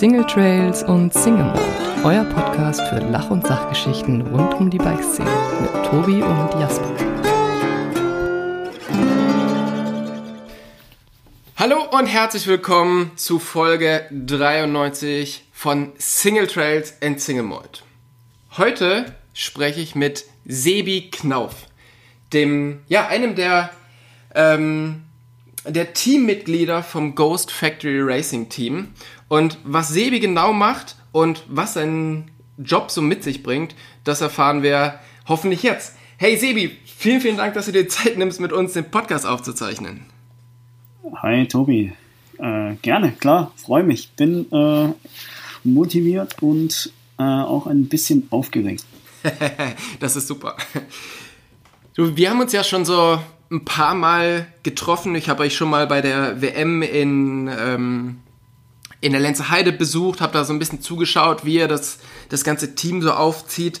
Single Trails und Single Mode, euer Podcast für Lach- und Sachgeschichten rund um die Bikeszene mit Tobi und Jasper. Hallo und herzlich willkommen zu Folge 93 von Single Trails and Single Mode. Heute spreche ich mit Sebi Knauf, dem, ja, einem der, ähm, der Teammitglieder vom Ghost Factory Racing Team. Und was Sebi genau macht und was sein Job so mit sich bringt, das erfahren wir hoffentlich jetzt. Hey Sebi, vielen, vielen Dank, dass du dir Zeit nimmst, mit uns den Podcast aufzuzeichnen. Hi Tobi, äh, gerne, klar, freue mich. Bin äh, motiviert und äh, auch ein bisschen aufgeregt. das ist super. Du, wir haben uns ja schon so ein paar Mal getroffen. Ich habe euch schon mal bei der WM in, ähm, in der Lenze Heide besucht, habe da so ein bisschen zugeschaut, wie ihr das, das ganze Team so aufzieht.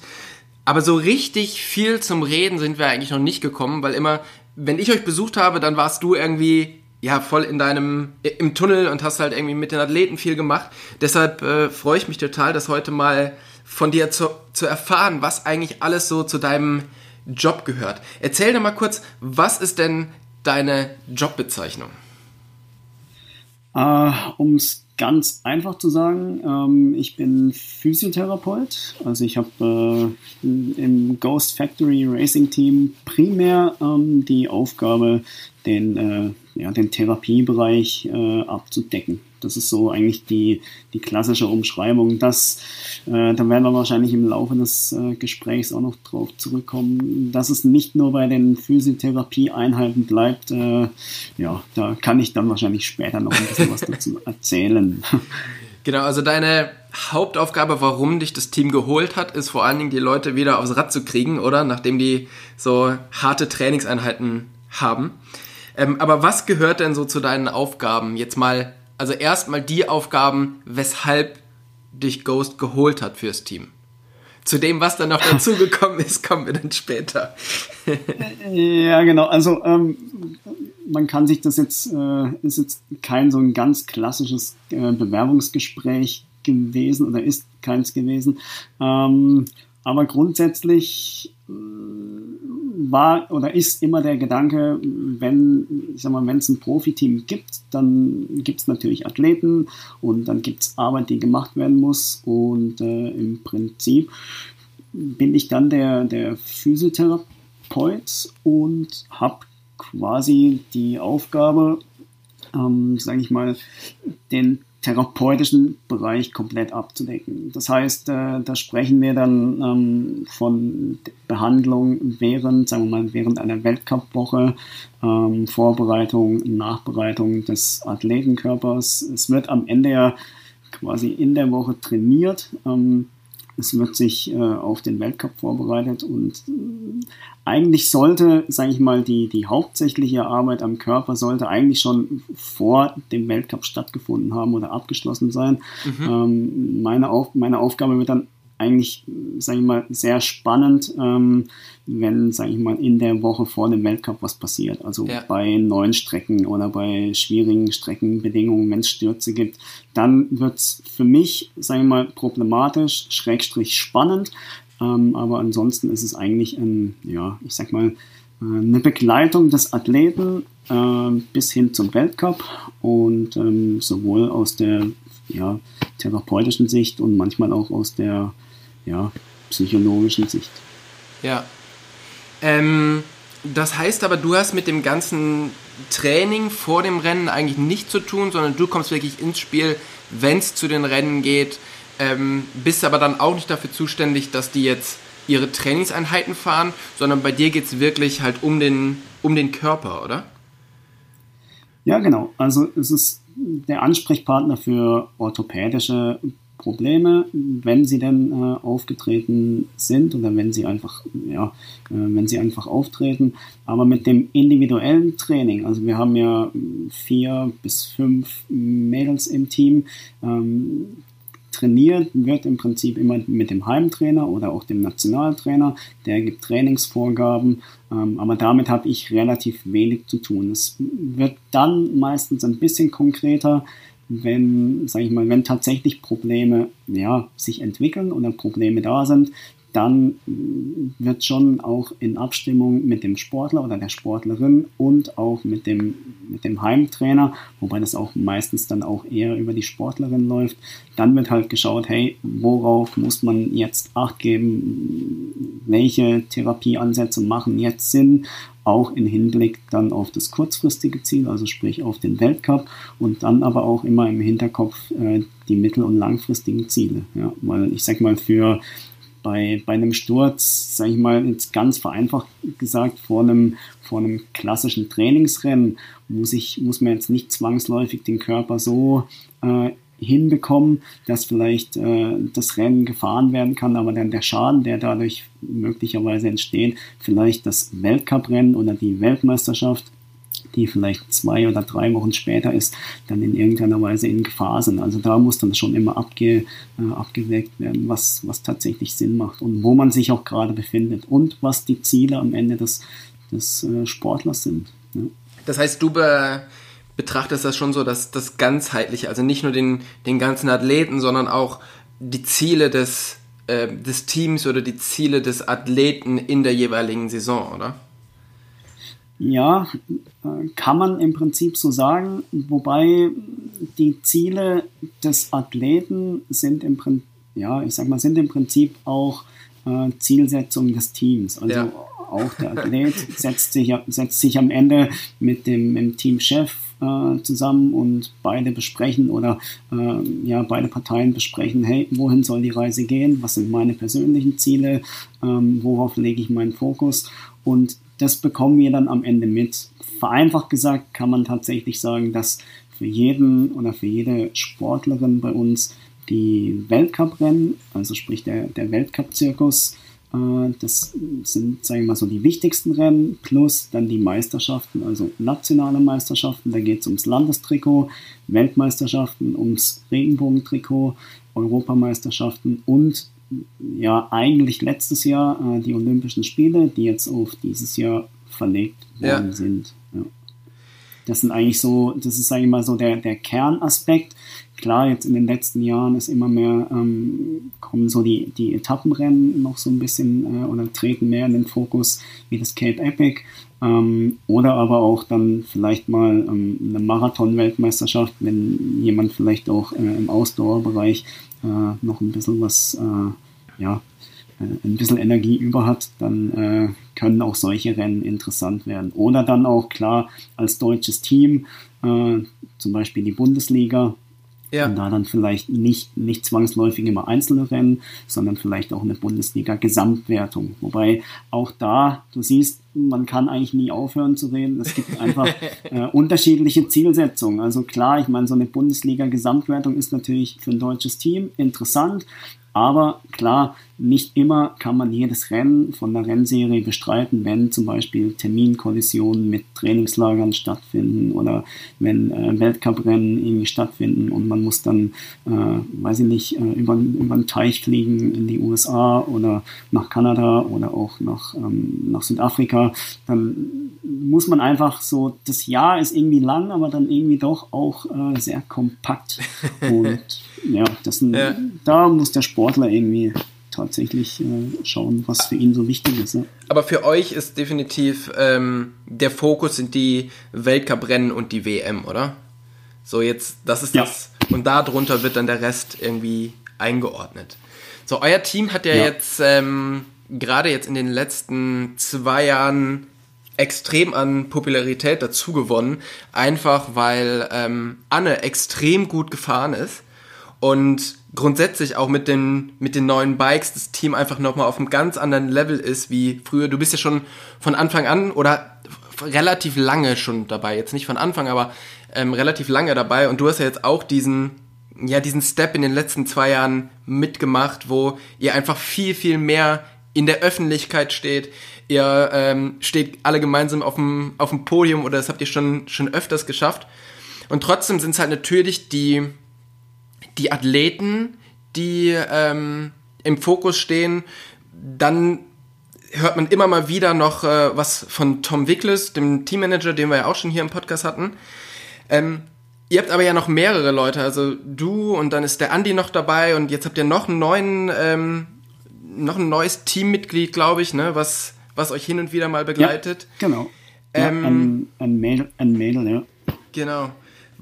Aber so richtig viel zum Reden sind wir eigentlich noch nicht gekommen, weil immer, wenn ich euch besucht habe, dann warst du irgendwie ja voll in deinem im Tunnel und hast halt irgendwie mit den Athleten viel gemacht. Deshalb äh, freue ich mich total, das heute mal von dir zu, zu erfahren, was eigentlich alles so zu deinem Job gehört. Erzähl doch mal kurz, was ist denn deine Jobbezeichnung? Äh, um es ganz einfach zu sagen, ähm, ich bin Physiotherapeut. Also ich habe äh, im Ghost Factory Racing Team primär ähm, die Aufgabe, den, äh, ja, den Therapiebereich äh, abzudecken. Das ist so eigentlich die, die klassische Umschreibung. Das, äh, da werden wir wahrscheinlich im Laufe des äh, Gesprächs auch noch drauf zurückkommen, dass es nicht nur bei den Physiotherapie-Einheiten bleibt. Äh, ja, da kann ich dann wahrscheinlich später noch ein bisschen was dazu erzählen. Genau, also deine Hauptaufgabe, warum dich das Team geholt hat, ist vor allen Dingen die Leute wieder aufs Rad zu kriegen, oder? Nachdem die so harte Trainingseinheiten haben. Ähm, aber was gehört denn so zu deinen Aufgaben? Jetzt mal also erstmal die Aufgaben, weshalb dich Ghost geholt hat fürs Team. Zu dem, was dann noch dazugekommen ist, kommen wir dann später. ja, genau. Also ähm, man kann sich das jetzt, äh, ist jetzt kein so ein ganz klassisches äh, Bewerbungsgespräch gewesen oder ist keins gewesen. Ähm, aber grundsätzlich äh, war oder ist immer der Gedanke, wenn, ich sag mal, wenn es ein Profiteam gibt, dann gibt es natürlich Athleten und dann gibt es Arbeit, die gemacht werden muss. Und äh, im Prinzip bin ich dann der, der Physiotherapeut und habe quasi die Aufgabe, ähm, sage ich mal, den therapeutischen Bereich komplett abzudecken. Das heißt, äh, da sprechen wir dann ähm, von Behandlung während, sagen wir mal, während einer Weltcup-Woche, ähm, Vorbereitung, Nachbereitung des Athletenkörpers. Es wird am Ende ja quasi in der Woche trainiert. Ähm, es wird sich äh, auf den Weltcup vorbereitet und eigentlich sollte, sage ich mal, die, die hauptsächliche Arbeit am Körper sollte eigentlich schon vor dem Weltcup stattgefunden haben oder abgeschlossen sein. Mhm. Ähm, meine, Auf, meine Aufgabe wird dann eigentlich, sage ich mal, sehr spannend, ähm, wenn, sage ich mal, in der Woche vor dem Weltcup was passiert. Also ja. bei neuen Strecken oder bei schwierigen Streckenbedingungen, wenn es Stürze gibt, dann wird es für mich, sage ich mal, problematisch, schrägstrich spannend. Ähm, aber ansonsten ist es eigentlich, ein, ja, ich sag mal, äh, eine Begleitung des Athleten äh, bis hin zum Weltcup und ähm, sowohl aus der ja, therapeutischen Sicht und manchmal auch aus der ja, psychologischen Sicht. Ja. Ähm, das heißt aber, du hast mit dem ganzen Training vor dem Rennen eigentlich nichts zu tun, sondern du kommst wirklich ins Spiel, wenn es zu den Rennen geht, ähm, bist aber dann auch nicht dafür zuständig, dass die jetzt ihre Trainingseinheiten fahren, sondern bei dir geht es wirklich halt um den, um den Körper, oder? Ja, genau. Also es ist der Ansprechpartner für orthopädische Probleme, wenn sie denn äh, aufgetreten sind oder wenn sie einfach, ja, äh, wenn sie einfach auftreten. Aber mit dem individuellen Training, also wir haben ja vier bis fünf Mädels im Team, ähm, trainiert wird im Prinzip immer mit dem Heimtrainer oder auch dem Nationaltrainer. Der gibt Trainingsvorgaben, ähm, aber damit habe ich relativ wenig zu tun. Es wird dann meistens ein bisschen konkreter, wenn, sage ich mal, wenn tatsächlich Probleme ja, sich entwickeln oder Probleme da sind, dann wird schon auch in Abstimmung mit dem Sportler oder der Sportlerin und auch mit dem, mit dem Heimtrainer, wobei das auch meistens dann auch eher über die Sportlerin läuft, dann wird halt geschaut, hey, worauf muss man jetzt Acht geben, welche Therapieansätze machen jetzt Sinn, auch im Hinblick dann auf das kurzfristige Ziel, also sprich auf den Weltcup und dann aber auch immer im Hinterkopf äh, die mittel- und langfristigen Ziele. Ja, weil ich sag mal, für bei, bei einem Sturz, sage ich mal, jetzt ganz vereinfacht gesagt, vor einem, vor einem klassischen Trainingsrennen muss, ich, muss man jetzt nicht zwangsläufig den Körper so äh, hinbekommen, dass vielleicht äh, das Rennen gefahren werden kann, aber dann der Schaden, der dadurch möglicherweise entsteht, vielleicht das Weltcuprennen oder die Weltmeisterschaft die vielleicht zwei oder drei Wochen später ist, dann in irgendeiner Weise in Gefahr sind. Also da muss dann schon immer abge, äh, abgewägt werden, was, was tatsächlich Sinn macht und wo man sich auch gerade befindet und was die Ziele am Ende des, des äh, Sportlers sind. Ja. Das heißt, du be betrachtest das schon so, dass das ganzheitliche, also nicht nur den, den ganzen Athleten, sondern auch die Ziele des, äh, des Teams oder die Ziele des Athleten in der jeweiligen Saison, oder? Ja, kann man im Prinzip so sagen, wobei die Ziele des Athleten sind im Prinzip, ja, ich sag mal, sind im Prinzip auch äh, Zielsetzung des Teams. Also ja. auch der Athlet setzt sich, setzt sich am Ende mit dem, dem Teamchef äh, zusammen und beide besprechen oder äh, ja, beide Parteien besprechen, hey, wohin soll die Reise gehen? Was sind meine persönlichen Ziele? Ähm, worauf lege ich meinen Fokus? Und das bekommen wir dann am Ende mit. Vereinfacht gesagt kann man tatsächlich sagen, dass für jeden oder für jede Sportlerin bei uns die Weltcuprennen, also sprich der, der Weltcup-Zirkus, äh, das sind, sagen wir mal so, die wichtigsten Rennen, plus dann die Meisterschaften, also nationale Meisterschaften, da geht es ums Landestrikot, Weltmeisterschaften, ums Regenbogentrikot, Europameisterschaften und ja eigentlich letztes Jahr äh, die Olympischen Spiele, die jetzt auf dieses Jahr verlegt worden ja. sind. Ja. Das sind eigentlich so, das ist eigentlich mal so der, der Kernaspekt. Klar, jetzt in den letzten Jahren ist immer mehr, ähm, kommen so die, die Etappenrennen noch so ein bisschen äh, oder treten mehr in den Fokus, wie das Cape Epic. Ähm, oder aber auch dann vielleicht mal ähm, eine Marathon-Weltmeisterschaft, wenn jemand vielleicht auch äh, im Ausdauerbereich noch ein bisschen was, äh, ja, äh, ein bisschen Energie über hat, dann äh, können auch solche Rennen interessant werden. Oder dann auch klar als deutsches Team, äh, zum Beispiel die Bundesliga, ja. Und da dann vielleicht nicht, nicht zwangsläufig immer einzelne Rennen, sondern vielleicht auch eine Bundesliga-Gesamtwertung. Wobei auch da, du siehst, man kann eigentlich nie aufhören zu reden. Es gibt einfach äh, unterschiedliche Zielsetzungen. Also klar, ich meine, so eine Bundesliga-Gesamtwertung ist natürlich für ein deutsches Team interessant, aber klar, nicht immer kann man jedes Rennen von der Rennserie bestreiten, wenn zum Beispiel Terminkollisionen mit Trainingslagern stattfinden oder wenn äh, Weltcuprennen irgendwie stattfinden und man muss dann, äh, weiß ich nicht, äh, über, über den Teich fliegen in die USA oder nach Kanada oder auch nach, ähm, nach Südafrika. Dann muss man einfach so, das Jahr ist irgendwie lang, aber dann irgendwie doch auch äh, sehr kompakt. Und ja, das sind, ja. da muss der Sportler irgendwie tatsächlich äh, schauen, was für ihn so wichtig ist. Ne? Aber für euch ist definitiv ähm, der Fokus sind die Weltcuprennen und die WM, oder? So jetzt, das ist ja. das. Und darunter wird dann der Rest irgendwie eingeordnet. So, euer Team hat ja, ja. jetzt ähm, gerade jetzt in den letzten zwei Jahren extrem an Popularität dazu gewonnen, einfach weil ähm, Anne extrem gut gefahren ist und grundsätzlich auch mit den, mit den neuen Bikes das Team einfach nochmal auf einem ganz anderen Level ist wie früher. Du bist ja schon von Anfang an oder relativ lange schon dabei, jetzt nicht von Anfang, aber ähm, relativ lange dabei und du hast ja jetzt auch diesen, ja, diesen Step in den letzten zwei Jahren mitgemacht, wo ihr einfach viel, viel mehr in der Öffentlichkeit steht. Ihr ähm, steht alle gemeinsam auf dem, auf dem Podium oder das habt ihr schon, schon öfters geschafft. Und trotzdem sind es halt natürlich die, die Athleten, die ähm, im Fokus stehen. Dann hört man immer mal wieder noch äh, was von Tom Wickles, dem Teammanager, den wir ja auch schon hier im Podcast hatten. Ähm, Ihr habt aber ja noch mehrere Leute, also du und dann ist der Andi noch dabei und jetzt habt ihr noch einen neuen, ähm, noch ein neues Teammitglied, glaube ich, ne, was, was euch hin und wieder mal begleitet. Ja, genau. Ähm, ja, ein, ein, Mädel, ein Mädel, ja. Genau.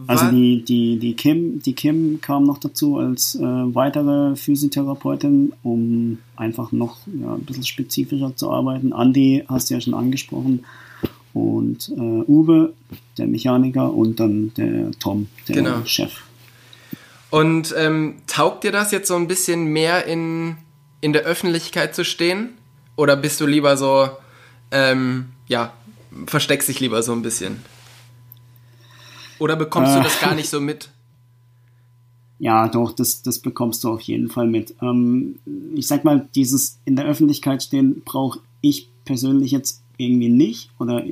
Also die, die, die, Kim, die Kim kam noch dazu als äh, weitere Physiotherapeutin, um einfach noch ja, ein bisschen spezifischer zu arbeiten. Andi hast du ja schon angesprochen und äh, Uwe, der Mechaniker und dann der Tom, der genau. Chef. Und ähm, taugt dir das jetzt so ein bisschen mehr in, in der Öffentlichkeit zu stehen? Oder bist du lieber so, ähm, ja, versteckst dich lieber so ein bisschen? Oder bekommst äh, du das gar nicht so mit? Ja, doch, das, das bekommst du auf jeden Fall mit. Ähm, ich sag mal, dieses in der Öffentlichkeit stehen brauche ich persönlich jetzt irgendwie nicht oder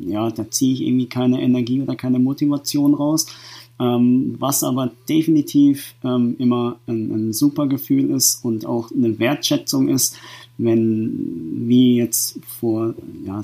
ja, da ziehe ich irgendwie keine Energie oder keine Motivation raus. Ähm, was aber definitiv ähm, immer ein, ein, super Gefühl ist und auch eine Wertschätzung ist, wenn wie jetzt vor ja,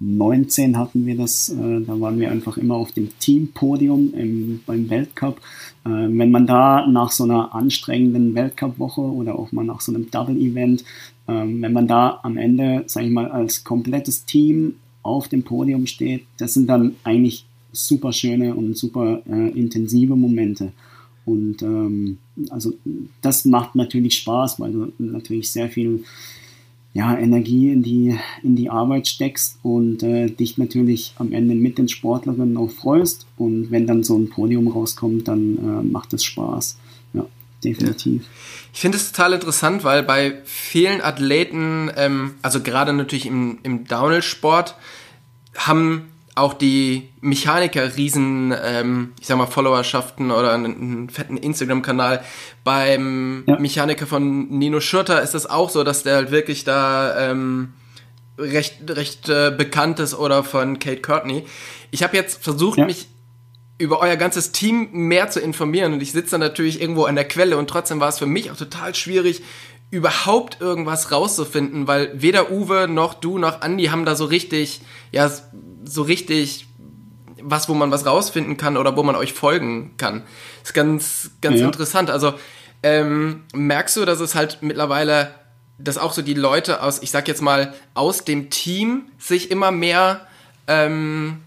2019 hatten wir das, äh, da waren wir einfach immer auf dem Teampodium im, beim Weltcup. Äh, wenn man da nach so einer anstrengenden Weltcup-Woche oder auch mal nach so einem Double-Event ähm, wenn man da am Ende, sage ich mal, als komplettes Team auf dem Podium steht, das sind dann eigentlich super schöne und super äh, intensive Momente. Und ähm, also das macht natürlich Spaß, weil du natürlich sehr viel ja, Energie in die, in die Arbeit steckst und äh, dich natürlich am Ende mit den Sportlerinnen auch freust. Und wenn dann so ein Podium rauskommt, dann äh, macht es Spaß. Ja, definitiv. Ja. Ich finde es total interessant, weil bei vielen Athleten, ähm, also gerade natürlich im, im Downhill-Sport, haben auch die Mechaniker riesen, ähm, ich sag mal, Followerschaften oder einen, einen fetten Instagram-Kanal. Beim ja. Mechaniker von Nino Schurter ist es auch so, dass der halt wirklich da ähm, recht, recht äh, bekannt ist oder von Kate Courtney. Ich habe jetzt versucht, ja. mich über euer ganzes Team mehr zu informieren. Und ich sitze dann natürlich irgendwo an der Quelle und trotzdem war es für mich auch total schwierig, überhaupt irgendwas rauszufinden, weil weder Uwe noch du noch Andi haben da so richtig, ja, so richtig was, wo man was rausfinden kann oder wo man euch folgen kann. ist ganz, ganz ja. interessant. Also ähm, merkst du, dass es halt mittlerweile, dass auch so die Leute aus, ich sag jetzt mal, aus dem Team sich immer mehr ähm,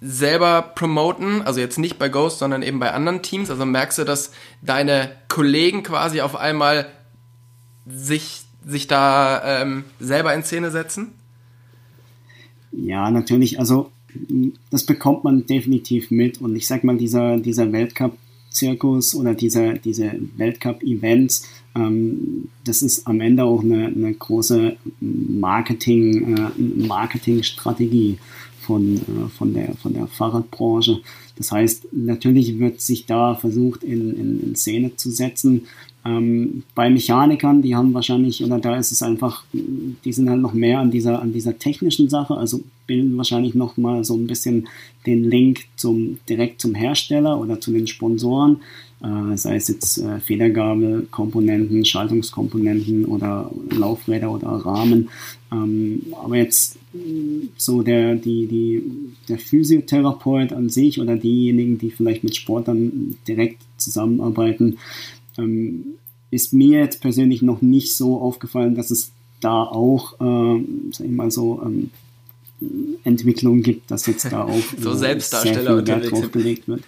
selber promoten, also jetzt nicht bei Ghost, sondern eben bei anderen Teams? Also merkst du, dass deine Kollegen quasi auf einmal sich, sich da ähm, selber in Szene setzen? Ja, natürlich. Also das bekommt man definitiv mit. Und ich sag mal, dieser, dieser Weltcup-Zirkus oder dieser, diese Weltcup-Events, ähm, das ist am Ende auch eine, eine große Marketing, äh, Marketingstrategie von, äh, von, der, von der Fahrradbranche. Das heißt, natürlich wird sich da versucht, in, in, in Szene zu setzen. Ähm, bei Mechanikern, die haben wahrscheinlich, oder da ist es einfach, die sind halt noch mehr an dieser, an dieser technischen Sache, also bilden wahrscheinlich noch mal so ein bisschen den Link zum, direkt zum Hersteller oder zu den Sponsoren äh, sei es jetzt äh, Federgabelkomponenten, Schaltungskomponenten oder Laufräder oder Rahmen. Ähm, aber jetzt so der, die, die, der Physiotherapeut an sich oder diejenigen, die vielleicht mit Sportlern direkt zusammenarbeiten, ähm, ist mir jetzt persönlich noch nicht so aufgefallen, dass es da auch, äh, sag ich mal so, ähm, Entwicklung gibt, dass jetzt da auch so äh, Selbstdarsteller sehr viel Wert drauf gelegt wird.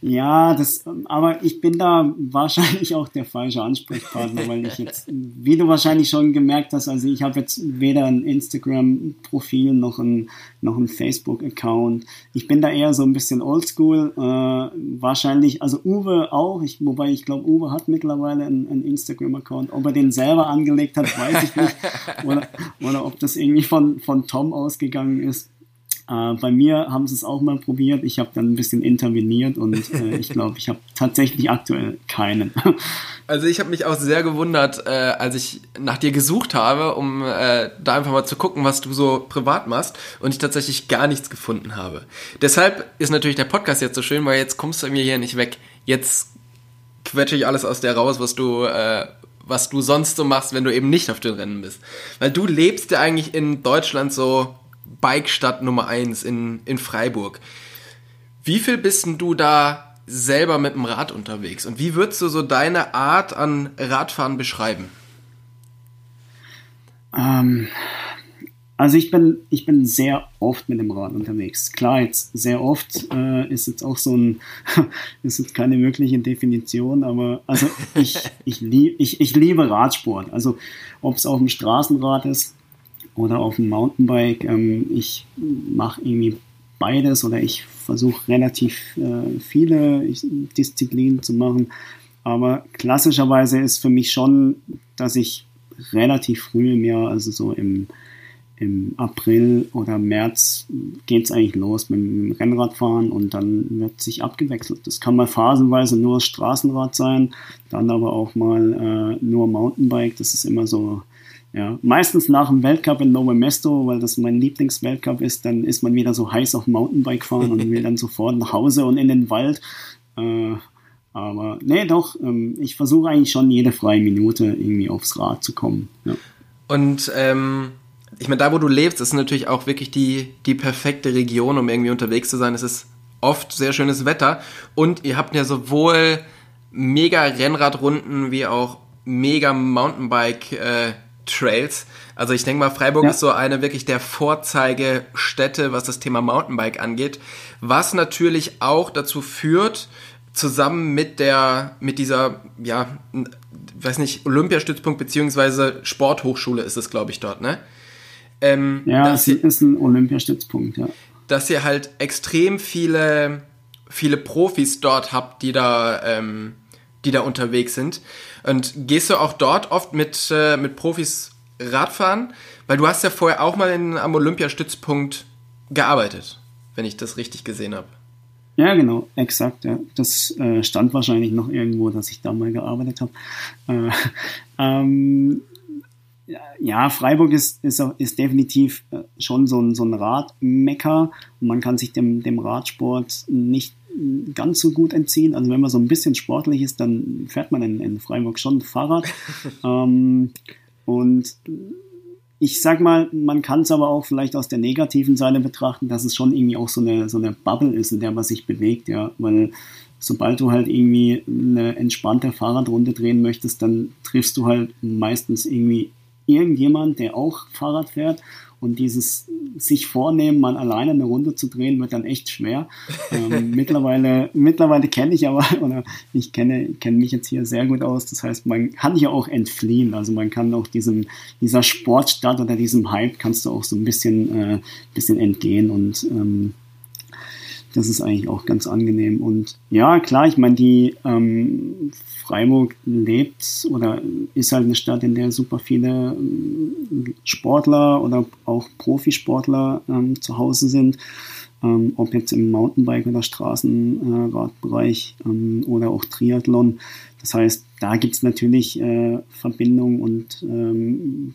Ja, das, aber ich bin da wahrscheinlich auch der falsche Ansprechpartner, weil ich jetzt, wie du wahrscheinlich schon gemerkt hast, also ich habe jetzt weder ein Instagram-Profil noch ein, noch ein Facebook-Account. Ich bin da eher so ein bisschen oldschool. Äh, wahrscheinlich, also Uwe auch, ich, wobei ich glaube, Uwe hat mittlerweile einen, einen Instagram-Account. Ob er den selber angelegt hat, weiß ich nicht. Oder, oder ob das irgendwie von, von Tom ausgegangen ist. Äh, bei mir haben sie es auch mal probiert. Ich habe dann ein bisschen interveniert und äh, ich glaube, ich habe tatsächlich aktuell keinen. Also ich habe mich auch sehr gewundert, äh, als ich nach dir gesucht habe, um äh, da einfach mal zu gucken, was du so privat machst und ich tatsächlich gar nichts gefunden habe. Deshalb ist natürlich der Podcast jetzt so schön, weil jetzt kommst du mir hier nicht weg. Jetzt quetsche ich alles aus der raus, was du äh, was du sonst so machst, wenn du eben nicht auf den Rennen bist. Weil du lebst ja eigentlich in Deutschland so Bike-Stadt Nummer 1 in, in Freiburg. Wie viel bist denn du da selber mit dem Rad unterwegs? Und wie würdest du so deine Art an Radfahren beschreiben? Ähm, also ich bin, ich bin sehr oft mit dem Rad unterwegs. Klar, jetzt sehr oft äh, ist jetzt auch so ein, ist jetzt keine wirkliche Definition, aber also ich, ich, lieb, ich, ich liebe Radsport. Also ob es auf dem Straßenrad ist oder auf dem Mountainbike, ähm, ich mache irgendwie beides oder ich versuche relativ äh, viele Disziplinen zu machen. Aber klassischerweise ist für mich schon, dass ich relativ früh im Jahr, also so im, im April oder März, geht es eigentlich los mit dem Rennradfahren und dann wird sich abgewechselt. Das kann mal phasenweise nur Straßenrad sein, dann aber auch mal äh, nur Mountainbike. Das ist immer so ja, meistens nach dem Weltcup in Novo Mesto, weil das mein Lieblingsweltcup ist, dann ist man wieder so heiß auf Mountainbike fahren und will dann sofort nach Hause und in den Wald. Äh, aber nee, doch, ähm, ich versuche eigentlich schon jede freie Minute irgendwie aufs Rad zu kommen. Ja. Und ähm, ich meine, da wo du lebst, ist natürlich auch wirklich die, die perfekte Region, um irgendwie unterwegs zu sein. Es ist oft sehr schönes Wetter und ihr habt ja sowohl mega Rennradrunden wie auch mega Mountainbike äh, Trails. Also ich denke mal, Freiburg ja. ist so eine wirklich der Vorzeigestätte, was das Thema Mountainbike angeht. Was natürlich auch dazu führt, zusammen mit der, mit dieser, ja, weiß nicht, Olympiastützpunkt beziehungsweise Sporthochschule ist es, glaube ich, dort, ne? Ähm, ja, es ist ein Olympiastützpunkt, ja. Dass ihr halt extrem viele, viele Profis dort habt, die da, ähm, die da unterwegs sind. Und gehst du auch dort oft mit, äh, mit Profis Radfahren? Weil du hast ja vorher auch mal in, am Olympiastützpunkt gearbeitet, wenn ich das richtig gesehen habe. Ja, genau, exakt. Ja. Das äh, stand wahrscheinlich noch irgendwo, dass ich da mal gearbeitet habe. Äh, ähm, ja, Freiburg ist, ist, ist definitiv äh, schon so ein, so ein Radmecker. Man kann sich dem, dem Radsport nicht ganz so gut entziehen. Also wenn man so ein bisschen sportlich ist, dann fährt man in, in Freiburg schon Fahrrad. ähm, und ich sag mal, man kann es aber auch vielleicht aus der negativen Seite betrachten, dass es schon irgendwie auch so eine, so eine Bubble ist, in der man sich bewegt, ja. Weil sobald du halt irgendwie eine entspannte Fahrradrunde drehen möchtest, dann triffst du halt meistens irgendwie irgendjemand, der auch Fahrrad fährt und dieses sich vornehmen, mal alleine eine Runde zu drehen, wird dann echt schwer. Ähm, mittlerweile mittlerweile kenne ich aber, oder ich kenne, kenne mich jetzt hier sehr gut aus. Das heißt, man kann ja auch entfliehen. Also man kann auch diesem, dieser Sportstadt oder diesem Hype kannst du auch so ein bisschen, äh, bisschen entgehen und ähm, das ist eigentlich auch ganz angenehm. Und ja, klar, ich meine, die ähm, Freiburg lebt oder ist halt eine Stadt, in der super viele ähm, Sportler oder auch Profisportler ähm, zu Hause sind. Ähm, ob jetzt im Mountainbike- oder Straßenradbereich ähm, oder auch Triathlon. Das heißt, da gibt es natürlich äh, Verbindungen und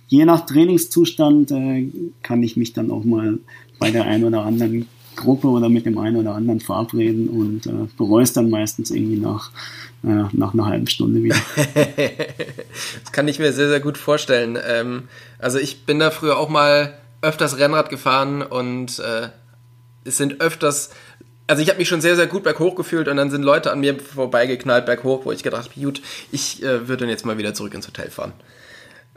je nach Trainingszustand äh, kann ich mich dann auch mal bei der einen oder anderen Gruppe oder mit dem einen oder anderen verabreden und äh, bereust dann meistens irgendwie nach, äh, nach einer halben Stunde wieder. das kann ich mir sehr, sehr gut vorstellen. Ähm, also ich bin da früher auch mal öfters Rennrad gefahren und äh, es sind öfters also ich habe mich schon sehr, sehr gut berghoch gefühlt und dann sind Leute an mir vorbeigeknallt berghoch, wo ich gedacht habe, gut, ich äh, würde dann jetzt mal wieder zurück ins Hotel fahren.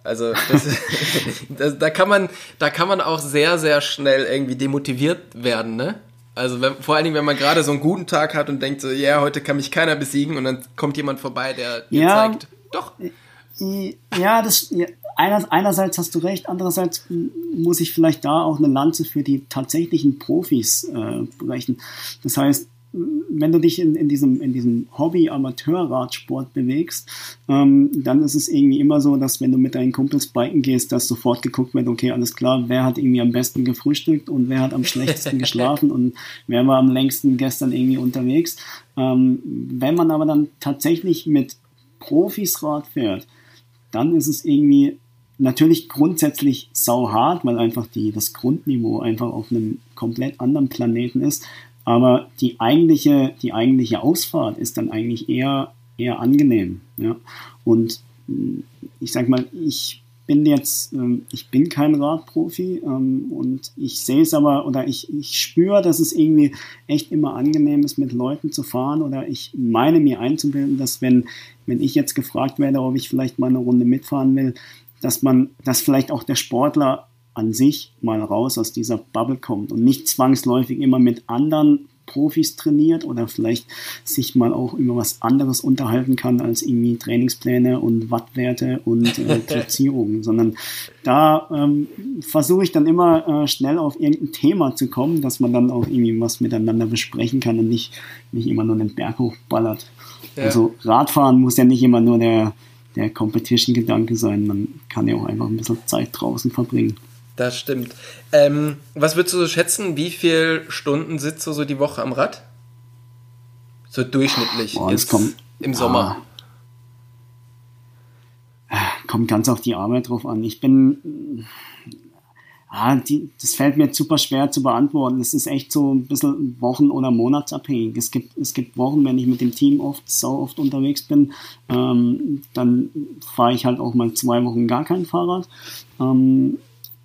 Also das, das, da kann man, da kann man auch sehr, sehr schnell irgendwie demotiviert werden, ne? Also wenn, vor allen Dingen, wenn man gerade so einen guten Tag hat und denkt so, ja, yeah, heute kann mich keiner besiegen und dann kommt jemand vorbei, der dir ja, zeigt, doch. Ja, das ja, einerseits hast du recht, andererseits muss ich vielleicht da auch eine Lanze für die tatsächlichen Profis äh, brechen. Das heißt, wenn du dich in, in diesem, in diesem Hobby-Amateur-Radsport bewegst, ähm, dann ist es irgendwie immer so, dass wenn du mit deinen Kumpels biken gehst, dass sofort geguckt wird, okay, alles klar, wer hat irgendwie am besten gefrühstückt und wer hat am schlechtesten geschlafen und wer war am längsten gestern irgendwie unterwegs. Ähm, wenn man aber dann tatsächlich mit Profis Rad fährt, dann ist es irgendwie natürlich grundsätzlich sau hart, weil einfach die, das Grundniveau einfach auf einem komplett anderen Planeten ist. Aber die eigentliche, die eigentliche Ausfahrt ist dann eigentlich eher, eher angenehm. Ja? Und hm, ich sag mal, ich bin jetzt, ähm, ich bin kein Radprofi ähm, und ich sehe es aber oder ich, ich spüre, dass es irgendwie echt immer angenehm ist, mit Leuten zu fahren oder ich meine mir einzubilden, dass wenn, wenn ich jetzt gefragt werde, ob ich vielleicht mal eine Runde mitfahren will, dass man, dass vielleicht auch der Sportler an sich mal raus aus dieser Bubble kommt und nicht zwangsläufig immer mit anderen Profis trainiert oder vielleicht sich mal auch über was anderes unterhalten kann als irgendwie Trainingspläne und Wattwerte und äh, Platzierungen, sondern da ähm, versuche ich dann immer äh, schnell auf irgendein Thema zu kommen, dass man dann auch irgendwie was miteinander besprechen kann und nicht, nicht immer nur den Berg hochballert. Ja. Also Radfahren muss ja nicht immer nur der, der Competition-Gedanke sein, man kann ja auch einfach ein bisschen Zeit draußen verbringen. Das stimmt. Ähm, was würdest du so schätzen, wie viele Stunden sitzt du so die Woche am Rad? So durchschnittlich Boah, jetzt kommt, im Sommer. Ah, kommt ganz auf die Arbeit drauf an. Ich bin, ah, die, das fällt mir super schwer zu beantworten. Es ist echt so ein bisschen Wochen- oder Monatsabhängig. Es gibt, es gibt Wochen, wenn ich mit dem Team oft, sau oft unterwegs bin, ähm, dann fahre ich halt auch mal zwei Wochen gar kein Fahrrad. Ähm,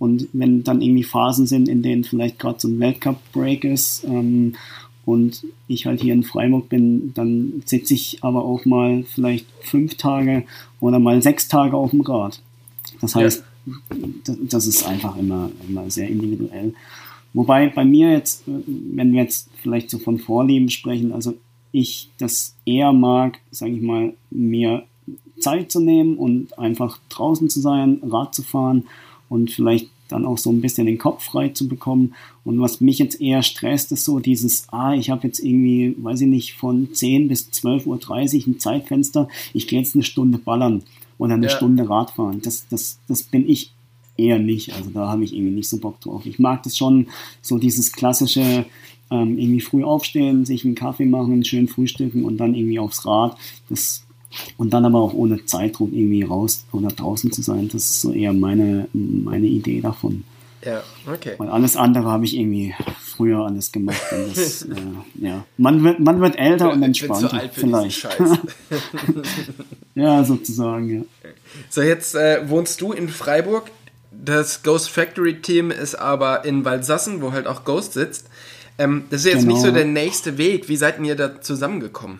und wenn dann irgendwie Phasen sind, in denen vielleicht gerade so ein Weltcup-Break ist ähm, und ich halt hier in Freiburg bin, dann sitze ich aber auch mal vielleicht fünf Tage oder mal sechs Tage auf dem Rad. Das heißt, ja. das ist einfach immer, immer sehr individuell. Wobei bei mir jetzt, wenn wir jetzt vielleicht so von Vorlieben sprechen, also ich das eher mag, sage ich mal, mir Zeit zu nehmen und einfach draußen zu sein, Rad zu fahren und vielleicht dann auch so ein bisschen den Kopf frei zu bekommen. Und was mich jetzt eher stresst, ist so dieses, ah, ich habe jetzt irgendwie, weiß ich nicht, von 10 bis 12.30 Uhr ein Zeitfenster, ich gehe jetzt eine Stunde ballern oder eine ja. Stunde Radfahren. Das, das, das bin ich eher nicht. Also da habe ich irgendwie nicht so Bock drauf. Ich mag das schon, so dieses klassische, ähm, irgendwie früh aufstehen, sich einen Kaffee machen, schön frühstücken und dann irgendwie aufs Rad. Das und dann aber auch ohne Zeitdruck irgendwie raus oder draußen zu sein. Das ist so eher meine, meine Idee davon. Ja, okay. Weil alles andere habe ich irgendwie früher alles gemacht. Das, äh, ja. man, wird, man wird älter und entspannter, vielleicht. ja, sozusagen, ja. So, jetzt äh, wohnst du in Freiburg. Das Ghost Factory Team ist aber in Waldsassen, wo halt auch Ghost sitzt. Ähm, das ist jetzt genau. nicht so der nächste Weg. Wie seid ihr da zusammengekommen?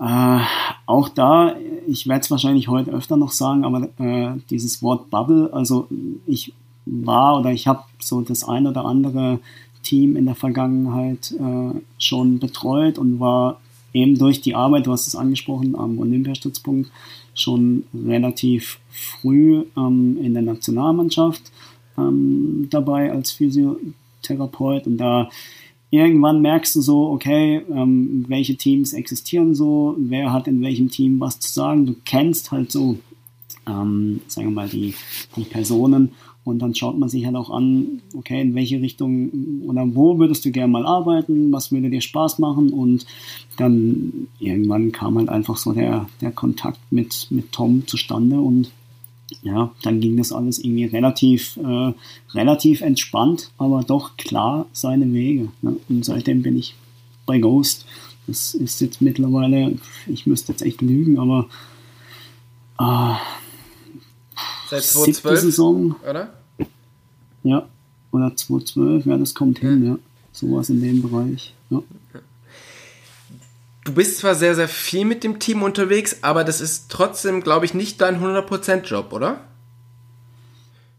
Äh, auch da, ich werde es wahrscheinlich heute öfter noch sagen, aber äh, dieses Wort Bubble, also ich war oder ich habe so das ein oder andere Team in der Vergangenheit äh, schon betreut und war eben durch die Arbeit, du hast es angesprochen, am Olympiastützpunkt schon relativ früh ähm, in der Nationalmannschaft ähm, dabei als Physiotherapeut und da irgendwann merkst du so, okay, ähm, welche Teams existieren so, wer hat in welchem Team was zu sagen. Du kennst halt so, ähm, sagen wir mal, die, die Personen und dann schaut man sich halt auch an, okay, in welche Richtung oder wo würdest du gerne mal arbeiten, was würde dir Spaß machen und dann irgendwann kam halt einfach so der, der Kontakt mit, mit Tom zustande und ja, dann ging das alles irgendwie relativ, äh, relativ entspannt, aber doch klar seine Wege. Ne? Und seitdem bin ich bei Ghost. Das ist jetzt mittlerweile, ich müsste jetzt echt lügen, aber äh, seit 2012 Saison, oder? Ja, oder 2012, ja, das kommt hin, ja. Sowas in dem Bereich. Ja. Du bist zwar sehr, sehr viel mit dem Team unterwegs, aber das ist trotzdem, glaube ich, nicht dein 100%-Job, oder?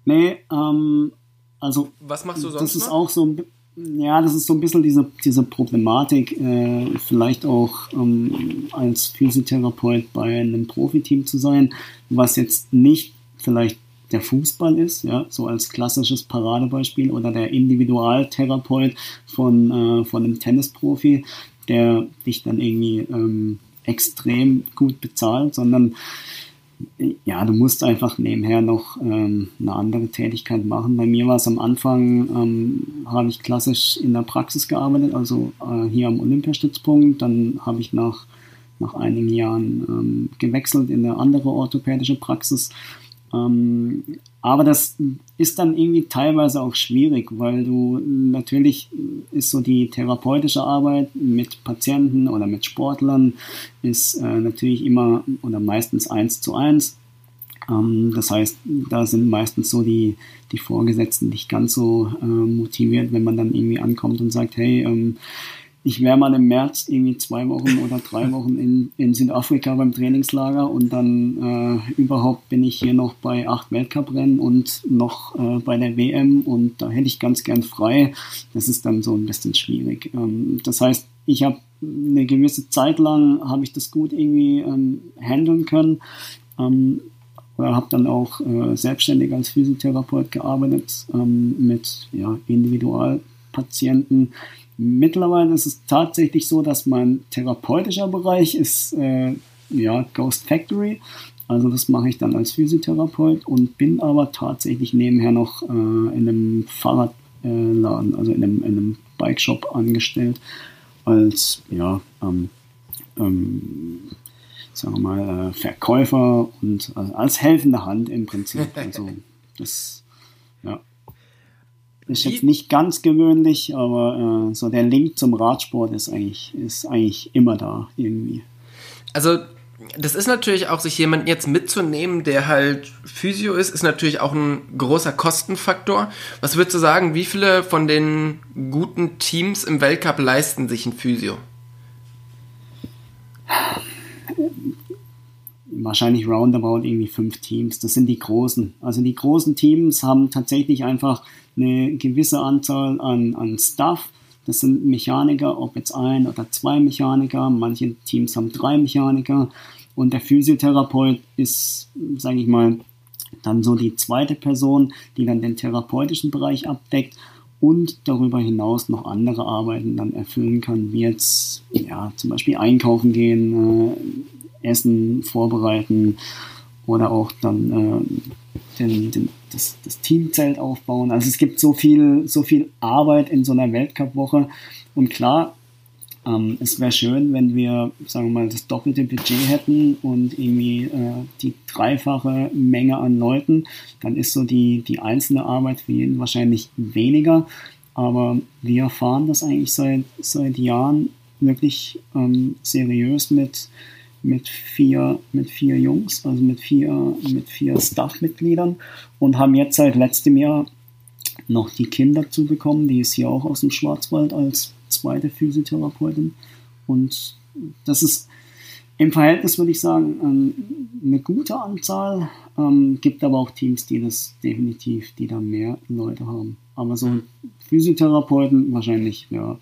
Nee, ähm, also. Was machst du sonst? Das ist noch? auch so ja, das ist so ein bisschen diese, diese Problematik, äh, vielleicht auch ähm, als Physiotherapeut bei einem Profiteam zu sein, was jetzt nicht vielleicht der Fußball ist, ja, so als klassisches Paradebeispiel oder der Individualtherapeut von, äh, von einem Tennisprofi, der dich dann irgendwie ähm, extrem gut bezahlt, sondern ja, du musst einfach nebenher noch ähm, eine andere Tätigkeit machen. Bei mir war es am Anfang, ähm, habe ich klassisch in der Praxis gearbeitet, also äh, hier am Olympiastützpunkt. Dann habe ich nach, nach einigen Jahren ähm, gewechselt in eine andere orthopädische Praxis aber das ist dann irgendwie teilweise auch schwierig, weil du natürlich ist so die therapeutische Arbeit mit Patienten oder mit Sportlern ist äh, natürlich immer oder meistens eins zu eins. Ähm, das heißt, da sind meistens so die, die Vorgesetzten nicht ganz so äh, motiviert, wenn man dann irgendwie ankommt und sagt, hey, ähm, ich wäre mal im März irgendwie zwei Wochen oder drei Wochen in, in Südafrika beim Trainingslager und dann äh, überhaupt bin ich hier noch bei acht Weltcuprennen und noch äh, bei der WM und da hätte ich ganz gern frei. Das ist dann so ein bisschen schwierig. Ähm, das heißt, ich habe eine gewisse Zeit lang habe ich das gut irgendwie ähm, handeln können. Ähm, habe dann auch äh, selbstständig als Physiotherapeut gearbeitet ähm, mit ja, Individualpatienten. Mittlerweile ist es tatsächlich so, dass mein therapeutischer Bereich ist äh, ja, Ghost Factory. Also das mache ich dann als Physiotherapeut und bin aber tatsächlich nebenher noch äh, in einem Fahrradladen, also in einem, in einem Bike-Shop angestellt als ja, ähm, ähm, sagen wir mal, äh, Verkäufer und äh, als helfende Hand im Prinzip. Also das ja, ist jetzt nicht ganz gewöhnlich, aber äh, so der Link zum Radsport ist eigentlich, ist eigentlich immer da irgendwie. Also das ist natürlich auch, sich jemanden jetzt mitzunehmen, der halt Physio ist, ist natürlich auch ein großer Kostenfaktor. Was würdest du sagen, wie viele von den guten Teams im Weltcup leisten sich ein Physio? Wahrscheinlich roundabout irgendwie fünf Teams. Das sind die großen. Also die großen Teams haben tatsächlich einfach eine gewisse Anzahl an, an Staff. Das sind Mechaniker, ob jetzt ein oder zwei Mechaniker. Manche Teams haben drei Mechaniker. Und der Physiotherapeut ist, sage ich mal, dann so die zweite Person, die dann den therapeutischen Bereich abdeckt und darüber hinaus noch andere Arbeiten dann erfüllen kann, wie jetzt ja, zum Beispiel einkaufen gehen, äh, Essen vorbereiten oder auch dann äh, den, den, das, das Teamzelt aufbauen. Also es gibt so viel, so viel Arbeit in so einer Weltcup-Woche. Und klar, ähm, es wäre schön, wenn wir, sagen wir mal, das doppelte Budget hätten und irgendwie äh, die dreifache Menge an Leuten. Dann ist so die, die einzelne Arbeit für jeden wahrscheinlich weniger. Aber wir fahren das eigentlich seit, seit Jahren wirklich ähm, seriös mit, mit, vier, mit vier Jungs, also mit vier, mit vier Staff-Mitgliedern und haben jetzt seit letztem Jahr noch die Kinder dazu bekommen, die ist hier auch aus dem Schwarzwald als zweite Physiotherapeutin. Und das ist im Verhältnis, würde ich sagen, ähm, eine gute Anzahl. Ähm, gibt aber auch Teams, die das definitiv, die da mehr Leute haben. Aber so Physiotherapeuten wahrscheinlich, ja,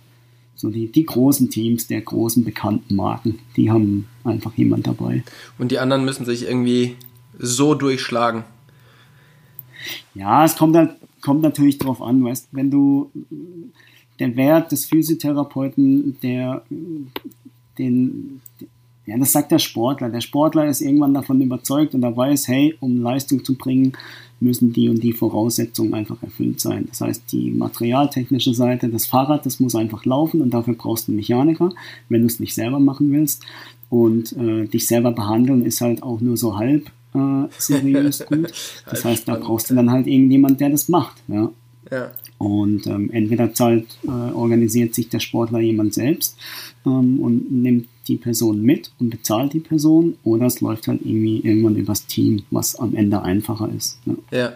so die, die großen Teams der großen bekannten Marken, die haben einfach jemand dabei. Und die anderen müssen sich irgendwie so durchschlagen. Ja, es kommt halt, kommt natürlich drauf an, weißt, wenn du der Wert des Physiotherapeuten, der den, ja, das sagt der Sportler. Der Sportler ist irgendwann davon überzeugt und er weiß, hey, um Leistung zu bringen, müssen die und die Voraussetzungen einfach erfüllt sein. Das heißt, die materialtechnische Seite, das Fahrrad, das muss einfach laufen und dafür brauchst du einen Mechaniker, wenn du es nicht selber machen willst. Und äh, dich selber behandeln ist halt auch nur so halb äh, seriös gut. Das heißt, da brauchst du dann halt irgendjemand, der das macht. Ja. ja. Und ähm, entweder zahlt, äh, organisiert sich der Sportler jemand selbst ähm, und nimmt die Person mit und bezahlt die Person, oder es läuft halt irgendwie irgendwann übers Team, was am Ende einfacher ist. Ne? Ja.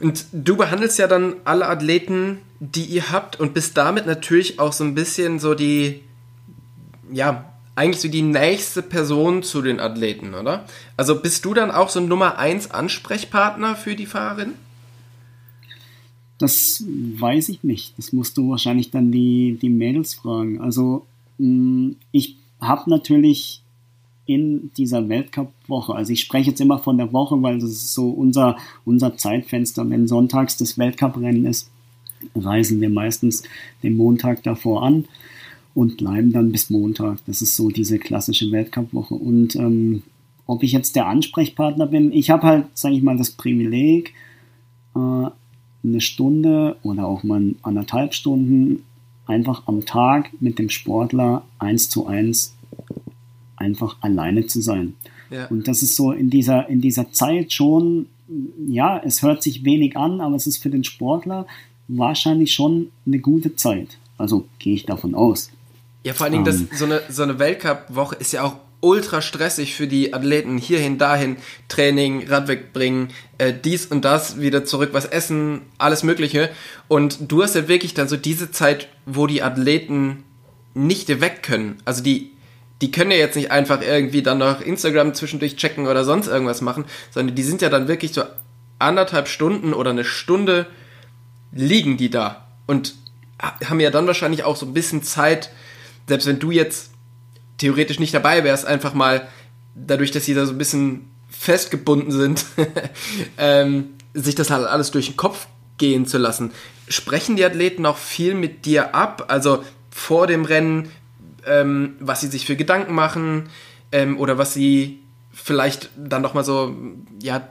Und du behandelst ja dann alle Athleten, die ihr habt und bist damit natürlich auch so ein bisschen so die, ja, eigentlich so die nächste Person zu den Athleten, oder? Also bist du dann auch so ein Nummer 1 Ansprechpartner für die Fahrerin? Das weiß ich nicht. Das musst du wahrscheinlich dann die, die Mädels fragen. Also ich habe natürlich in dieser Weltcup-Woche, also ich spreche jetzt immer von der Woche, weil das ist so unser, unser Zeitfenster. Wenn sonntags das Weltcuprennen ist, reisen wir meistens den Montag davor an und bleiben dann bis Montag. Das ist so diese klassische Weltcup-Woche. Und ähm, ob ich jetzt der Ansprechpartner bin, ich habe halt, sage ich mal, das Privileg, äh, eine Stunde oder auch mal anderthalb Stunden einfach am Tag mit dem Sportler eins zu eins einfach alleine zu sein. Ja. Und das ist so in dieser, in dieser Zeit schon, ja, es hört sich wenig an, aber es ist für den Sportler wahrscheinlich schon eine gute Zeit. Also gehe ich davon aus. Ja, vor allen Dingen, um, das, ähm. so eine, so eine Weltcup-Woche ist ja auch ultra stressig für die Athleten. Hierhin, dahin, Training, Radweg bringen, äh, dies und das, wieder zurück, was essen, alles Mögliche. Und du hast ja wirklich dann so diese Zeit, wo die Athleten nicht weg können. Also die, die können ja jetzt nicht einfach irgendwie dann noch Instagram zwischendurch checken oder sonst irgendwas machen, sondern die sind ja dann wirklich so anderthalb Stunden oder eine Stunde liegen die da und haben ja dann wahrscheinlich auch so ein bisschen Zeit, selbst wenn du jetzt theoretisch nicht dabei wärst, einfach mal dadurch, dass sie da so ein bisschen festgebunden sind, ähm, sich das halt alles durch den Kopf gehen zu lassen. Sprechen die Athleten auch viel mit dir ab? Also vor dem Rennen, ähm, was sie sich für Gedanken machen ähm, oder was sie vielleicht dann nochmal so, ja,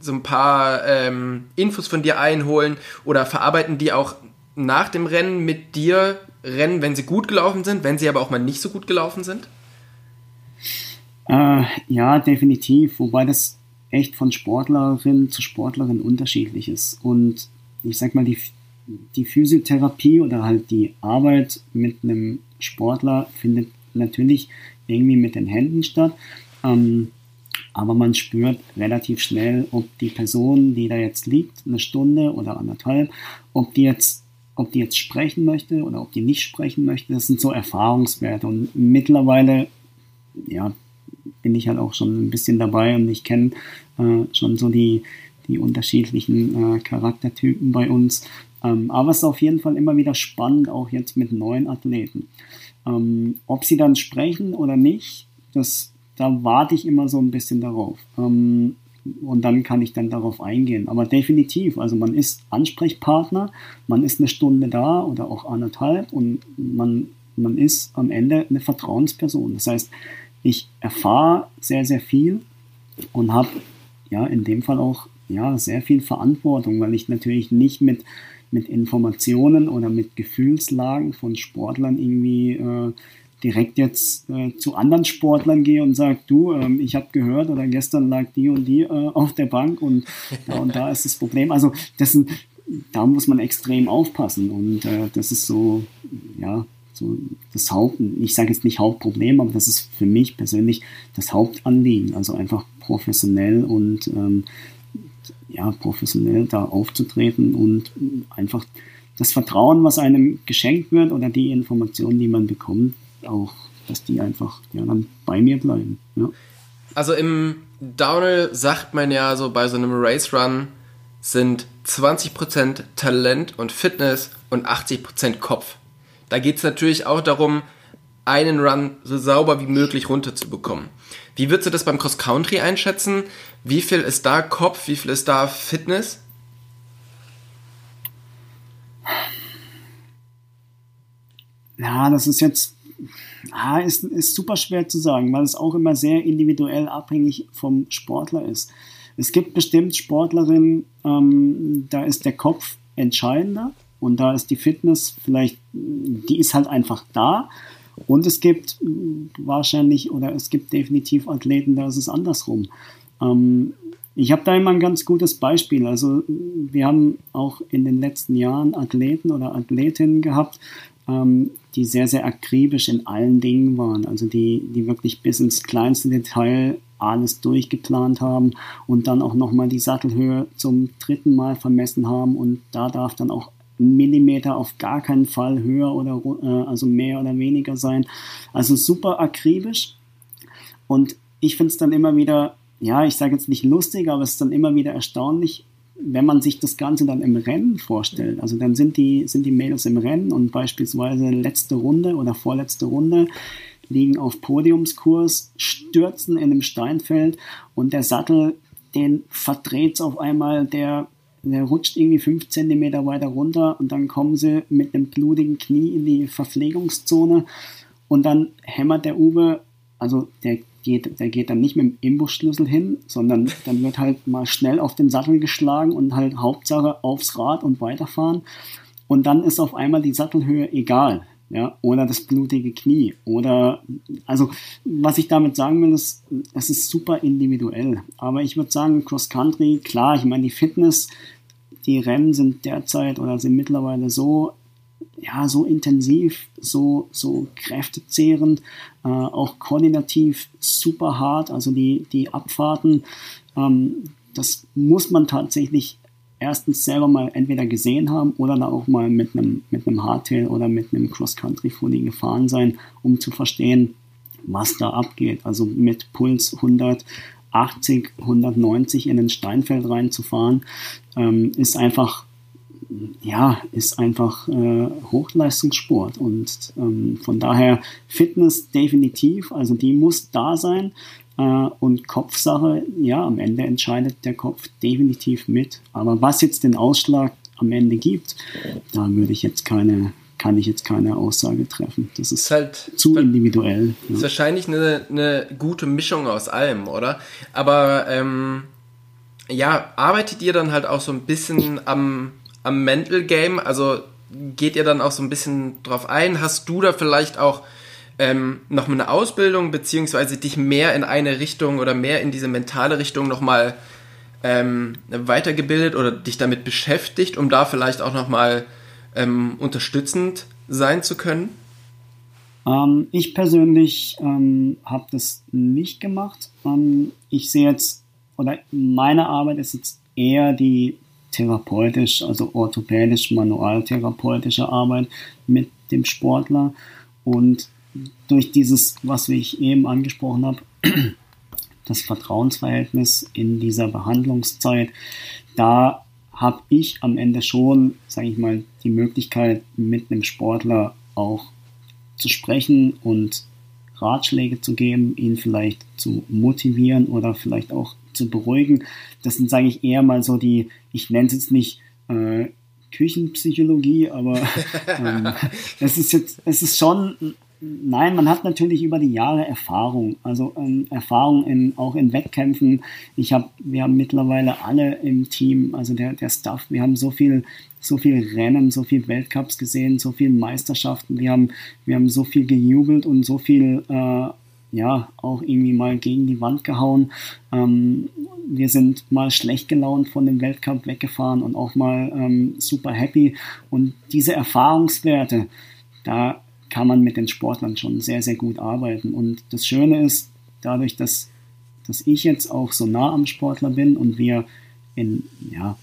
so ein paar ähm, Infos von dir einholen oder verarbeiten die auch nach dem Rennen mit dir Rennen, wenn sie gut gelaufen sind, wenn sie aber auch mal nicht so gut gelaufen sind? Äh, ja, definitiv. Wobei das echt von Sportlerin zu Sportlerin unterschiedlich ist. Und ich sag mal, die, die Physiotherapie oder halt die Arbeit mit einem Sportler findet natürlich irgendwie mit den Händen statt. Ähm, aber man spürt relativ schnell, ob die Person, die da jetzt liegt, eine Stunde oder anderthalb, ob die jetzt, ob die jetzt sprechen möchte oder ob die nicht sprechen möchte. Das sind so Erfahrungswerte. Und mittlerweile, ja, bin ich halt auch schon ein bisschen dabei und ich kenne äh, schon so die, die unterschiedlichen äh, Charaktertypen bei uns. Ähm, aber es ist auf jeden Fall immer wieder spannend, auch jetzt mit neuen Athleten. Ähm, ob sie dann sprechen oder nicht, das da warte ich immer so ein bisschen darauf. Ähm, und dann kann ich dann darauf eingehen. Aber definitiv, also man ist Ansprechpartner, man ist eine Stunde da oder auch anderthalb und man, man ist am Ende eine Vertrauensperson. Das heißt, ich erfahre sehr, sehr viel und habe ja in dem Fall auch ja, sehr viel Verantwortung, weil ich natürlich nicht mit, mit Informationen oder mit Gefühlslagen von Sportlern irgendwie äh, direkt jetzt äh, zu anderen Sportlern gehe und sage, du, ähm, ich habe gehört oder gestern lag die und die äh, auf der Bank und da und da ist das Problem. Also das sind, da muss man extrem aufpassen und äh, das ist so, ja, so das Haupt, ich sage jetzt nicht Hauptproblem, aber das ist für mich persönlich das Hauptanliegen. Also einfach professionell und ähm, ja, professionell da aufzutreten und einfach das Vertrauen, was einem geschenkt wird oder die Informationen, die man bekommt, auch, dass die einfach ja, dann bei mir bleiben. Ja. Also im Downhill sagt man ja so bei so einem Race Run sind 20% Talent und Fitness und 80% Kopf. Da geht es natürlich auch darum, einen Run so sauber wie möglich runterzubekommen. Wie würdest du das beim Cross Country einschätzen? Wie viel ist da Kopf, wie viel ist da Fitness? Ja, das ist jetzt ah, ist, ist super schwer zu sagen, weil es auch immer sehr individuell abhängig vom Sportler ist. Es gibt bestimmt Sportlerinnen, ähm, da ist der Kopf entscheidender und da ist die Fitness vielleicht, die ist halt einfach da. Und es gibt wahrscheinlich oder es gibt definitiv Athleten, da ist es andersrum. Ähm, ich habe da immer ein ganz gutes Beispiel. Also wir haben auch in den letzten Jahren Athleten oder Athletinnen gehabt, ähm, die sehr, sehr akribisch in allen Dingen waren. Also die, die wirklich bis ins kleinste Detail alles durchgeplant haben und dann auch nochmal die Sattelhöhe zum dritten Mal vermessen haben und da darf dann auch ein Millimeter auf gar keinen Fall höher oder äh, also mehr oder weniger sein. Also super akribisch und ich finde es dann immer wieder, ja, ich sage jetzt nicht lustig, aber es ist dann immer wieder erstaunlich, wenn man sich das Ganze dann im Rennen vorstellt, also dann sind die, sind die Mädels im Rennen und beispielsweise letzte Runde oder vorletzte Runde liegen auf Podiumskurs, stürzen in einem Steinfeld und der Sattel, den verdreht auf einmal, der, der rutscht irgendwie fünf Zentimeter weiter runter und dann kommen sie mit einem blutigen Knie in die Verpflegungszone und dann hämmert der Uwe, also der geht, der geht dann nicht mit dem Imbusschlüssel hin, sondern dann wird halt mal schnell auf den Sattel geschlagen und halt Hauptsache aufs Rad und weiterfahren. Und dann ist auf einmal die Sattelhöhe egal. Ja, oder das blutige Knie. Oder, also, was ich damit sagen will, ist, es ist super individuell. Aber ich würde sagen, Cross Country, klar, ich meine, die Fitness, die Rennen sind derzeit oder sind mittlerweile so ja, so intensiv, so, so kräftezehrend, äh, auch koordinativ super hart. Also die, die Abfahrten, ähm, das muss man tatsächlich erstens selber mal entweder gesehen haben oder da auch mal mit einem, mit einem Hardtail oder mit einem Cross-Country-Fully gefahren sein, um zu verstehen, was da abgeht. Also mit Puls 180, 190 in den Steinfeld reinzufahren, ähm, ist einfach ja, ist einfach äh, Hochleistungssport und ähm, von daher Fitness definitiv, also die muss da sein äh, und Kopfsache, ja, am Ende entscheidet der Kopf definitiv mit. Aber was jetzt den Ausschlag am Ende gibt, da würde ich jetzt keine, kann ich jetzt keine Aussage treffen. Das ist, ist halt zu individuell. Ist ja. wahrscheinlich eine, eine gute Mischung aus allem, oder? Aber ähm, ja, arbeitet ihr dann halt auch so ein bisschen am am Mental Game? Also geht ihr dann auch so ein bisschen drauf ein? Hast du da vielleicht auch ähm, noch eine Ausbildung, beziehungsweise dich mehr in eine Richtung oder mehr in diese mentale Richtung nochmal ähm, weitergebildet oder dich damit beschäftigt, um da vielleicht auch nochmal ähm, unterstützend sein zu können? Ähm, ich persönlich ähm, habe das nicht gemacht. Ähm, ich sehe jetzt, oder meine Arbeit ist jetzt eher die therapeutisch, also orthopädisch, manualtherapeutische Arbeit mit dem Sportler. Und durch dieses, was ich eben angesprochen habe, das Vertrauensverhältnis in dieser Behandlungszeit, da habe ich am Ende schon, sage ich mal, die Möglichkeit, mit einem Sportler auch zu sprechen und Ratschläge zu geben, ihn vielleicht zu motivieren oder vielleicht auch zu beruhigen. Das sind, sage ich, eher mal so die, ich nenne es jetzt nicht äh, Küchenpsychologie, aber ähm, es ist jetzt, es ist schon, nein, man hat natürlich über die Jahre Erfahrung, also ähm, Erfahrung in, auch in Wettkämpfen. Ich habe, wir haben mittlerweile alle im Team, also der, der Staff, wir haben so viel, so viel Rennen, so viel Weltcups gesehen, so viel Meisterschaften, wir haben, wir haben so viel gejubelt und so viel äh, ja, auch irgendwie mal gegen die Wand gehauen. Ähm, wir sind mal schlecht gelaunt von dem Weltcup weggefahren und auch mal ähm, super happy. Und diese Erfahrungswerte, da kann man mit den Sportlern schon sehr, sehr gut arbeiten. Und das Schöne ist, dadurch, dass, dass ich jetzt auch so nah am Sportler bin und wir in, ja,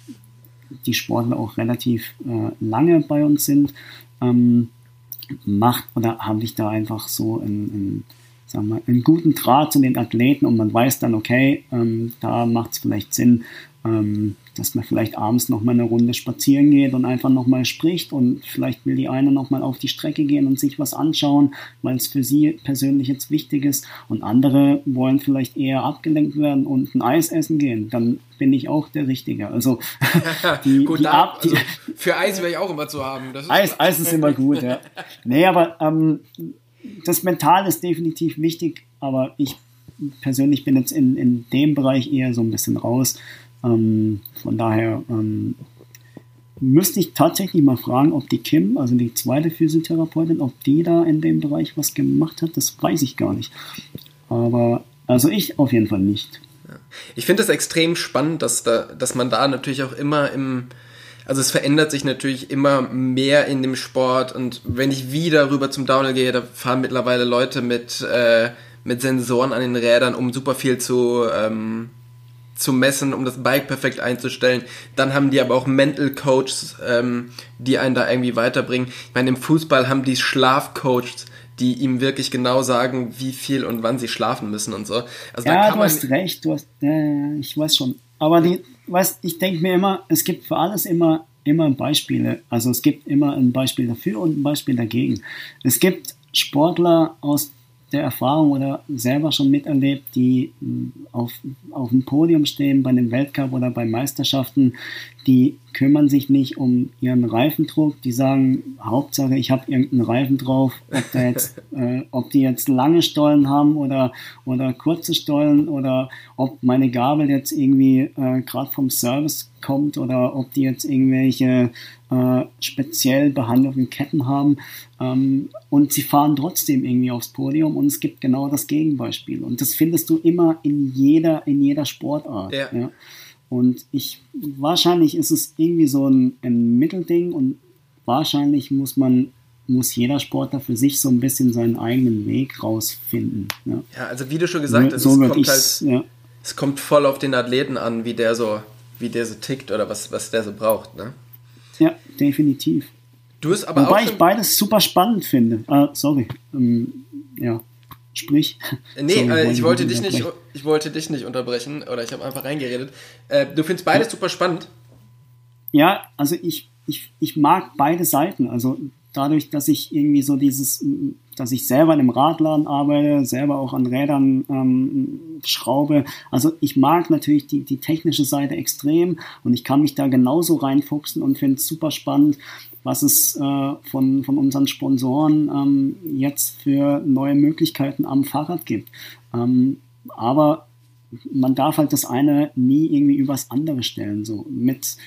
die Sportler auch relativ äh, lange bei uns sind, ähm, macht oder habe ich da einfach so ein, ein sagen wir, einen guten Draht zu den Athleten und man weiß dann, okay, ähm, da macht es vielleicht Sinn, ähm, dass man vielleicht abends nochmal eine Runde spazieren geht und einfach nochmal spricht und vielleicht will die eine nochmal auf die Strecke gehen und sich was anschauen, weil es für sie persönlich jetzt wichtig ist und andere wollen vielleicht eher abgelenkt werden und ein Eis essen gehen, dann bin ich auch der Richtige. Also, die, gut, die da, also für Eis wäre ich auch immer zu haben. Eis, Eis ist immer gut, ja. Nee, aber ähm, das Mental ist definitiv wichtig, aber ich persönlich bin jetzt in, in dem Bereich eher so ein bisschen raus. Ähm, von daher ähm, müsste ich tatsächlich mal fragen, ob die Kim, also die zweite Physiotherapeutin, ob die da in dem Bereich was gemacht hat. Das weiß ich gar nicht. Aber also ich auf jeden Fall nicht. Ich finde es extrem spannend, dass, da, dass man da natürlich auch immer im, also es verändert sich natürlich immer mehr in dem Sport und wenn ich wieder rüber zum Downhill gehe, da fahren mittlerweile Leute mit, äh, mit Sensoren an den Rädern, um super viel zu, ähm, zu messen, um das Bike perfekt einzustellen. Dann haben die aber auch Mental Coaches, ähm, die einen da irgendwie weiterbringen. Ich meine, im Fußball haben die Schlafcoaches, die ihm wirklich genau sagen, wie viel und wann sie schlafen müssen und so. Also ja, du hast recht, du hast, äh, ich weiß schon. Aber die, weißt, ich denke mir immer, es gibt für alles immer, immer Beispiele. Also es gibt immer ein Beispiel dafür und ein Beispiel dagegen. Es gibt Sportler aus der Erfahrung oder selber schon miterlebt, die hm, auf, auf dem Podium stehen bei einem Weltcup oder bei Meisterschaften, die kümmern sich nicht um ihren Reifendruck, die sagen, Hauptsache ich habe irgendeinen Reifen drauf, ob, jetzt, äh, ob die jetzt lange Stollen haben oder, oder kurze Stollen oder ob meine Gabel jetzt irgendwie äh, gerade vom Service kommt oder ob die jetzt irgendwelche äh, speziell behandelten Ketten haben. Ähm, und sie fahren trotzdem irgendwie aufs Podium und es gibt genau das Gegenbeispiel. Und das findest du immer in jeder, in jeder Sportart. Ja. ja? Und ich, wahrscheinlich ist es irgendwie so ein, ein Mittelding und wahrscheinlich muss man muss jeder Sportler für sich so ein bisschen seinen eigenen Weg rausfinden. Ja, ja also wie du schon gesagt hast, so es, kommt halt, ja. es kommt voll auf den Athleten an, wie der so, wie der so tickt oder was, was der so braucht. Ne? Ja, definitiv. Du hast aber Wobei ich beides super spannend finde. Ah, sorry. Ähm, ja. Sprich. Nee, sorry, äh, ich, wollte dich nicht, ich wollte dich nicht unterbrechen oder ich habe einfach reingeredet. Äh, du findest beides ja. super spannend? Ja, also ich, ich, ich mag beide Seiten. Also dadurch, dass ich irgendwie so dieses, dass ich selber in einem Radladen arbeite, selber auch an Rädern ähm, schraube. Also ich mag natürlich die, die technische Seite extrem und ich kann mich da genauso reinfuchsen und finde es super spannend, was es äh, von, von unseren Sponsoren ähm, jetzt für neue Möglichkeiten am Fahrrad gibt. Ähm, aber man darf halt das eine nie irgendwie übers andere stellen. So mit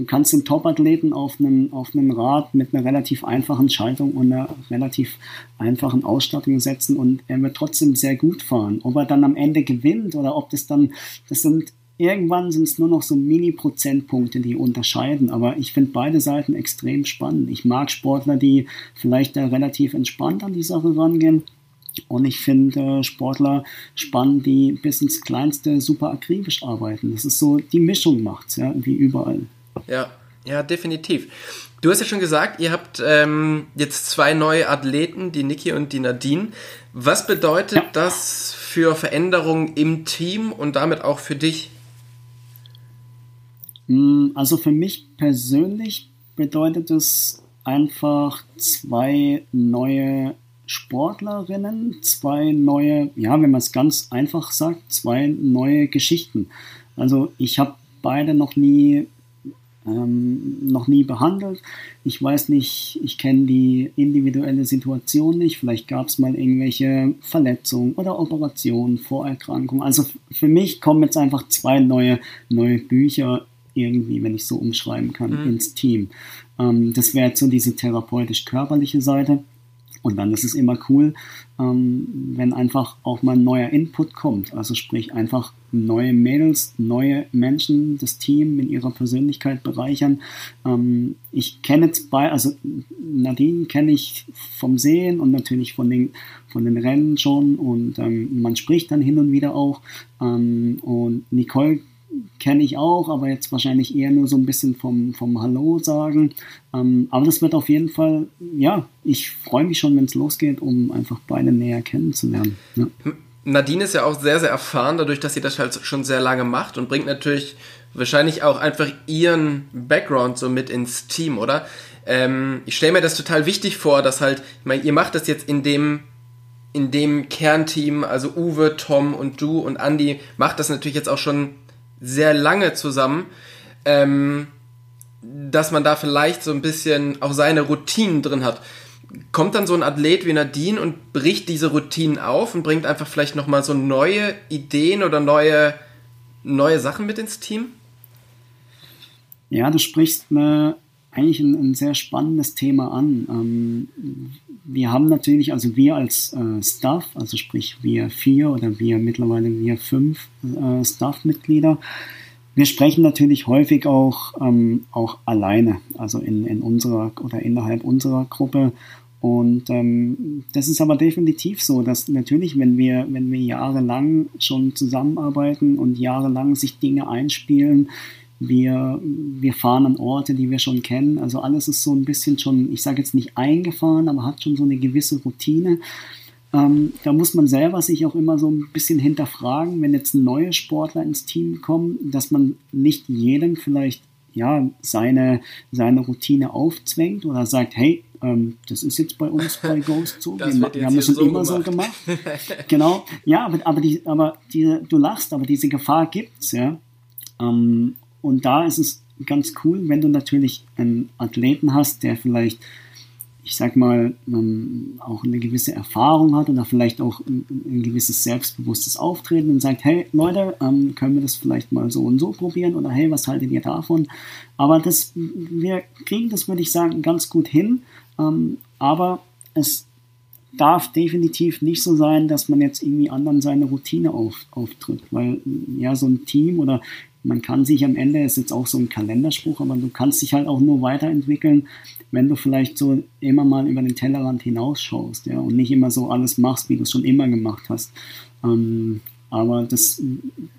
Du kannst den Top-Athleten auf einem, auf einem Rad mit einer relativ einfachen Schaltung und einer relativ einfachen Ausstattung setzen und er wird trotzdem sehr gut fahren. Ob er dann am Ende gewinnt oder ob das dann, das sind irgendwann sind es nur noch so Mini-Prozentpunkte, die unterscheiden. Aber ich finde beide Seiten extrem spannend. Ich mag Sportler, die vielleicht da relativ entspannt an die Sache rangehen. Und ich finde äh, Sportler spannend, die bis ins Kleinste super akribisch arbeiten. Das ist so, die Mischung macht's, ja, wie überall. Ja, ja, definitiv. Du hast ja schon gesagt, ihr habt ähm, jetzt zwei neue Athleten, die Niki und die Nadine. Was bedeutet ja. das für Veränderungen im Team und damit auch für dich? Hm, also für mich persönlich bedeutet es einfach zwei neue Sportlerinnen, zwei neue, ja, wenn man es ganz einfach sagt, zwei neue Geschichten. Also ich habe beide noch nie ähm, noch nie behandelt. Ich weiß nicht, ich kenne die individuelle Situation nicht. Vielleicht gab es mal irgendwelche Verletzungen oder Operationen, Vorerkrankungen. Also für mich kommen jetzt einfach zwei neue, neue Bücher irgendwie, wenn ich so umschreiben kann, mhm. ins Team. Ähm, das wäre jetzt so diese therapeutisch-körperliche Seite. Und dann ist es immer cool, ähm, wenn einfach auch mal ein neuer Input kommt. Also sprich einfach neue Mädels, neue Menschen, das Team in ihrer Persönlichkeit bereichern. Ähm, ich kenne bei, also Nadine kenne ich vom Sehen und natürlich von den, von den Rennen schon und ähm, man spricht dann hin und wieder auch. Und Nicole kenne ich auch, aber jetzt wahrscheinlich eher nur so ein bisschen vom, vom Hallo sagen. Ähm, aber das wird auf jeden Fall, ja, ich freue mich schon, wenn es losgeht, um einfach beide näher kennenzulernen. Ja. Nadine ist ja auch sehr, sehr erfahren, dadurch, dass sie das halt schon sehr lange macht und bringt natürlich wahrscheinlich auch einfach ihren Background so mit ins Team, oder? Ähm, ich stelle mir das total wichtig vor, dass halt, ich meine, ihr macht das jetzt in dem in dem Kernteam, also Uwe, Tom und du und Andy, macht das natürlich jetzt auch schon sehr lange zusammen, ähm, dass man da vielleicht so ein bisschen auch seine Routinen drin hat. Kommt dann so ein Athlet wie Nadine und bricht diese Routinen auf und bringt einfach vielleicht nochmal so neue Ideen oder neue, neue Sachen mit ins Team? Ja, du sprichst eine, eigentlich ein, ein sehr spannendes Thema an. Ähm, wir haben natürlich, also wir als äh, Staff, also sprich wir vier oder wir mittlerweile wir fünf äh, Staff-Mitglieder, wir sprechen natürlich häufig auch, ähm, auch alleine, also in, in unserer oder innerhalb unserer Gruppe. Und ähm, das ist aber definitiv so, dass natürlich, wenn wir, wenn wir jahrelang schon zusammenarbeiten und jahrelang sich Dinge einspielen, wir, wir fahren an Orte, die wir schon kennen. Also alles ist so ein bisschen schon, ich sage jetzt nicht eingefahren, aber hat schon so eine gewisse Routine. Ähm, da muss man selber sich auch immer so ein bisschen hinterfragen, wenn jetzt neue Sportler ins Team kommen, dass man nicht jedem vielleicht ja, seine, seine Routine aufzwängt oder sagt, hey, ähm, das ist jetzt bei uns bei Ghost so, wir, wir, haben das schon so immer gemacht. so gemacht. genau, ja, aber, aber, die, aber die, du lachst, aber diese Gefahr gibt's, ja. Ähm, und da ist es ganz cool, wenn du natürlich einen Athleten hast, der vielleicht, ich sag mal, ähm, auch eine gewisse Erfahrung hat oder vielleicht auch ein, ein gewisses selbstbewusstes Auftreten und sagt, hey Leute, ähm, können wir das vielleicht mal so und so probieren oder hey, was haltet ihr davon? Aber das, wir kriegen das, würde ich sagen, ganz gut hin. Ähm, aber es darf definitiv nicht so sein, dass man jetzt irgendwie anderen seine Routine auf, auftritt, weil ja so ein Team oder man kann sich am Ende, ist jetzt auch so ein Kalenderspruch, aber du kannst dich halt auch nur weiterentwickeln, wenn du vielleicht so immer mal über den Tellerrand hinausschaust, ja, und nicht immer so alles machst, wie du es schon immer gemacht hast. Ähm, aber das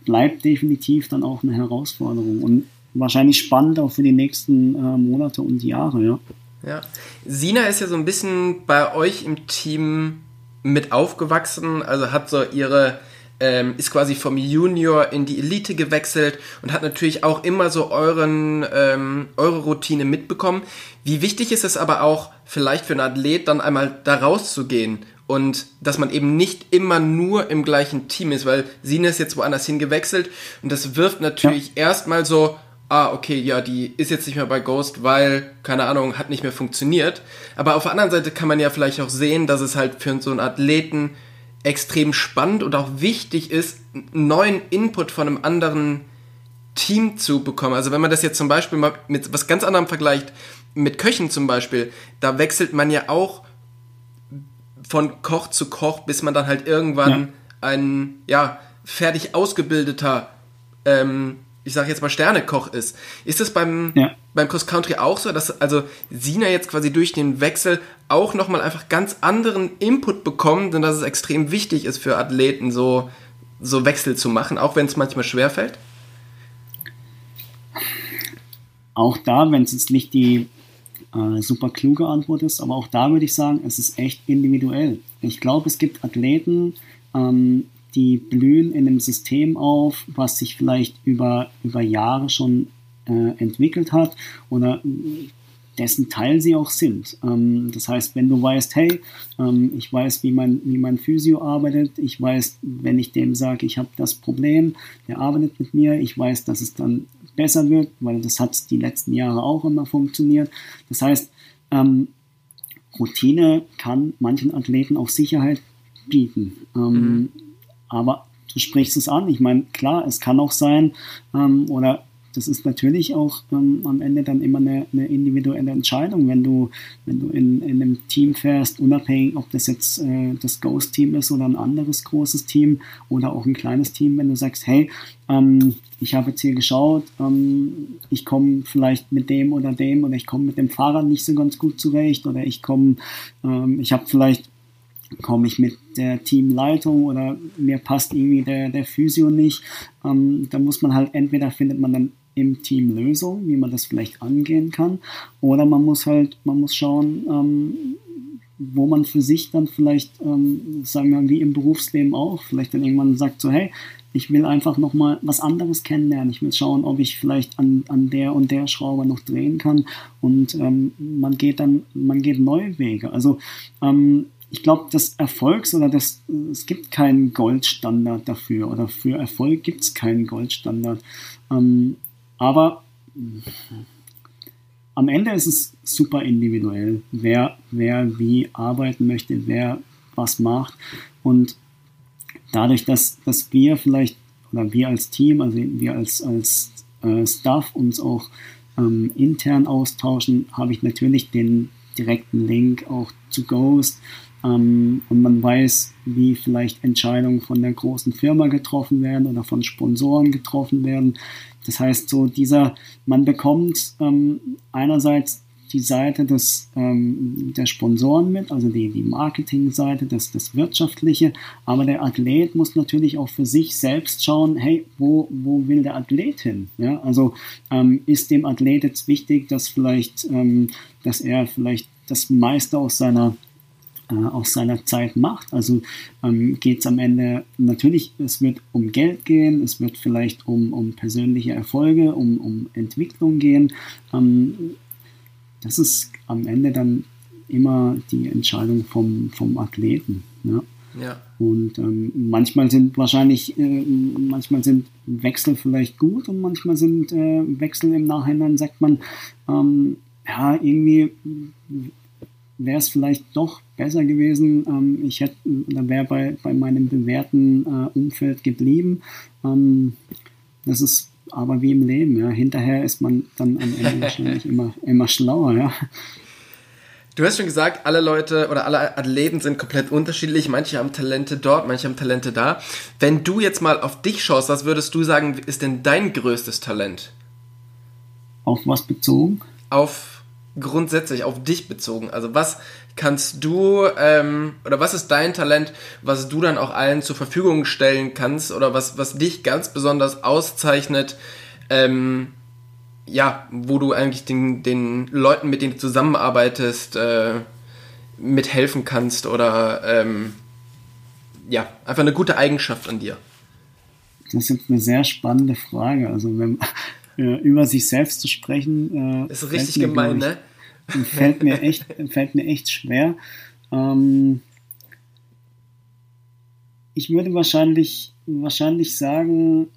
bleibt definitiv dann auch eine Herausforderung und wahrscheinlich spannend auch für die nächsten äh, Monate und Jahre, ja. Ja. Sina ist ja so ein bisschen bei euch im Team mit aufgewachsen, also hat so ihre ähm, ist quasi vom Junior in die Elite gewechselt und hat natürlich auch immer so euren, ähm, eure Routine mitbekommen. Wie wichtig ist es aber auch vielleicht für einen Athlet dann einmal da rauszugehen und dass man eben nicht immer nur im gleichen Team ist, weil Sina ist jetzt woanders hingewechselt und das wirft natürlich ja. erstmal so, ah, okay, ja, die ist jetzt nicht mehr bei Ghost, weil, keine Ahnung, hat nicht mehr funktioniert. Aber auf der anderen Seite kann man ja vielleicht auch sehen, dass es halt für so einen Athleten extrem spannend und auch wichtig ist, neuen Input von einem anderen Team zu bekommen. Also wenn man das jetzt zum Beispiel mal mit was ganz anderem vergleicht, mit Köchen zum Beispiel, da wechselt man ja auch von Koch zu Koch, bis man dann halt irgendwann ja. ein ja fertig ausgebildeter, ähm, ich sage jetzt mal Sternekoch ist. Ist das beim ja beim Cross Country auch so, dass also Sina jetzt quasi durch den Wechsel auch nochmal einfach ganz anderen Input bekommt und dass es extrem wichtig ist für Athleten, so, so Wechsel zu machen, auch wenn es manchmal schwerfällt? Auch da, wenn es jetzt nicht die äh, super kluge Antwort ist, aber auch da würde ich sagen, es ist echt individuell. Ich glaube, es gibt Athleten, ähm, die blühen in einem System auf, was sich vielleicht über, über Jahre schon äh, entwickelt hat oder dessen Teil sie auch sind. Ähm, das heißt, wenn du weißt, hey, ähm, ich weiß, wie mein, wie mein Physio arbeitet, ich weiß, wenn ich dem sage, ich habe das Problem, der arbeitet mit mir, ich weiß, dass es dann besser wird, weil das hat die letzten Jahre auch immer funktioniert. Das heißt, ähm, Routine kann manchen Athleten auch Sicherheit bieten. Ähm, mhm. Aber du sprichst es an. Ich meine, klar, es kann auch sein, ähm, oder das ist natürlich auch ähm, am Ende dann immer eine, eine, individuelle Entscheidung, wenn du, wenn du in, in einem Team fährst, unabhängig, ob das jetzt äh, das Ghost-Team ist oder ein anderes großes Team oder auch ein kleines Team, wenn du sagst, hey, ähm, ich habe jetzt hier geschaut, ähm, ich komme vielleicht mit dem oder dem oder ich komme mit dem Fahrrad nicht so ganz gut zurecht oder ich komme, ähm, ich habe vielleicht komme ich mit der Teamleitung oder mir passt irgendwie der, der Physio nicht. Ähm, da muss man halt entweder findet man dann im Team Lösungen, wie man das vielleicht angehen kann. Oder man muss halt, man muss schauen, ähm, wo man für sich dann vielleicht, ähm, sagen wir wie im Berufsleben auch, vielleicht dann irgendwann sagt so, hey, ich will einfach nochmal was anderes kennenlernen. Ich will schauen, ob ich vielleicht an, an der und der Schraube noch drehen kann. Und ähm, man geht dann, man geht neue Wege. Also ähm, ich glaube, das Erfolgs- oder das, es gibt keinen Goldstandard dafür oder für Erfolg gibt es keinen Goldstandard. Ähm, aber am Ende ist es super individuell, wer, wer wie arbeiten möchte, wer was macht. Und dadurch, dass, dass wir vielleicht, oder wir als Team, also wir als, als äh, Staff uns auch ähm, intern austauschen, habe ich natürlich den direkten Link auch zu Ghost. Ähm, und man weiß, wie vielleicht Entscheidungen von der großen Firma getroffen werden oder von Sponsoren getroffen werden. Das heißt, so dieser, man bekommt ähm, einerseits die Seite des, ähm, der Sponsoren mit, also die, die Marketingseite, das, das Wirtschaftliche, aber der Athlet muss natürlich auch für sich selbst schauen, hey, wo, wo will der Athlet hin? Ja, also ähm, ist dem Athlet jetzt wichtig, dass vielleicht, ähm, dass er vielleicht das meiste aus seiner äh, aus seiner Zeit macht. Also ähm, geht es am Ende natürlich, es wird um Geld gehen, es wird vielleicht um, um persönliche Erfolge, um, um Entwicklung gehen. Ähm, das ist am Ende dann immer die Entscheidung vom, vom Athleten. Ja? Ja. Und ähm, manchmal sind wahrscheinlich, äh, manchmal sind Wechsel vielleicht gut und manchmal sind äh, Wechsel im Nachhinein, sagt man, ähm, ja, irgendwie wäre es vielleicht doch besser gewesen. Ähm, ich hätte, oder wäre bei, bei meinem bewährten äh, Umfeld geblieben. Ähm, das ist aber wie im Leben, ja. Hinterher ist man dann am Ende wahrscheinlich immer, immer schlauer, ja. Du hast schon gesagt, alle Leute oder alle Athleten sind komplett unterschiedlich. Manche haben Talente dort, manche haben Talente da. Wenn du jetzt mal auf dich schaust, was würdest du sagen, ist denn dein größtes Talent? Auf was bezogen? Auf grundsätzlich, auf dich bezogen. Also was kannst du ähm, oder was ist dein Talent, was du dann auch allen zur Verfügung stellen kannst oder was, was dich ganz besonders auszeichnet? Ähm, ja, wo du eigentlich den, den Leuten, mit denen du zusammenarbeitest, äh, mithelfen kannst oder ähm, ja, einfach eine gute Eigenschaft an dir? Das ist jetzt eine sehr spannende Frage. Also wenn äh, über sich selbst zu sprechen, äh, ist richtig mir, gemein, ich, ne? Fällt mir echt, fällt mir echt schwer. Ähm, ich würde wahrscheinlich, wahrscheinlich sagen,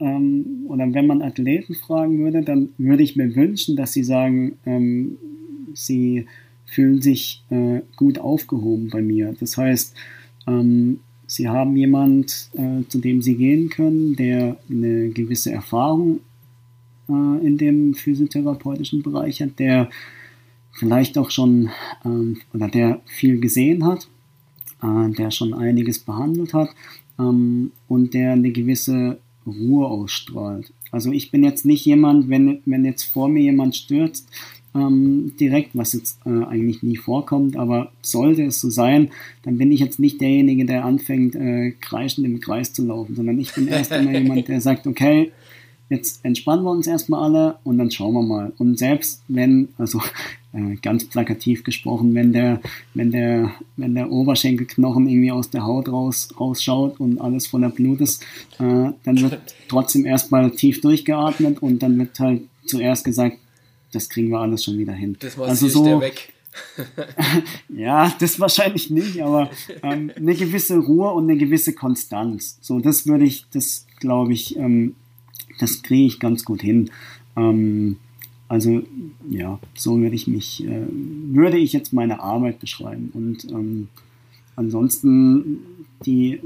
ähm, oder wenn man Athleten fragen würde, dann würde ich mir wünschen, dass sie sagen, ähm, sie fühlen sich äh, gut aufgehoben bei mir. Das heißt, ähm, sie haben jemand, äh, zu dem sie gehen können, der eine gewisse Erfahrung äh, in dem physiotherapeutischen Bereich hat, der vielleicht auch schon ähm, oder der viel gesehen hat, äh, der schon einiges behandelt hat ähm, und der eine gewisse Ruhe ausstrahlt. Also ich bin jetzt nicht jemand, wenn, wenn jetzt vor mir jemand stürzt, ähm, direkt, was jetzt äh, eigentlich nie vorkommt, aber sollte es so sein, dann bin ich jetzt nicht derjenige, der anfängt, äh, kreischend im Kreis zu laufen, sondern ich bin erst immer jemand, der sagt, okay, jetzt entspannen wir uns erstmal alle und dann schauen wir mal. Und selbst wenn, also äh, ganz plakativ gesprochen, wenn der, wenn der, wenn der Oberschenkelknochen irgendwie aus der Haut raus, rausschaut und alles voller Blut ist, äh, dann wird trotzdem erstmal tief durchgeatmet und dann wird halt zuerst gesagt, das kriegen wir alles schon wieder hin. Das also so, weg. ja, das wahrscheinlich nicht, aber ähm, eine gewisse Ruhe und eine gewisse Konstanz. So, das würde ich, das glaube ich, ähm, das kriege ich ganz gut hin. Ähm, also ja, so würde ich mich, äh, würde ich jetzt meine Arbeit beschreiben. Und ähm, ansonsten die,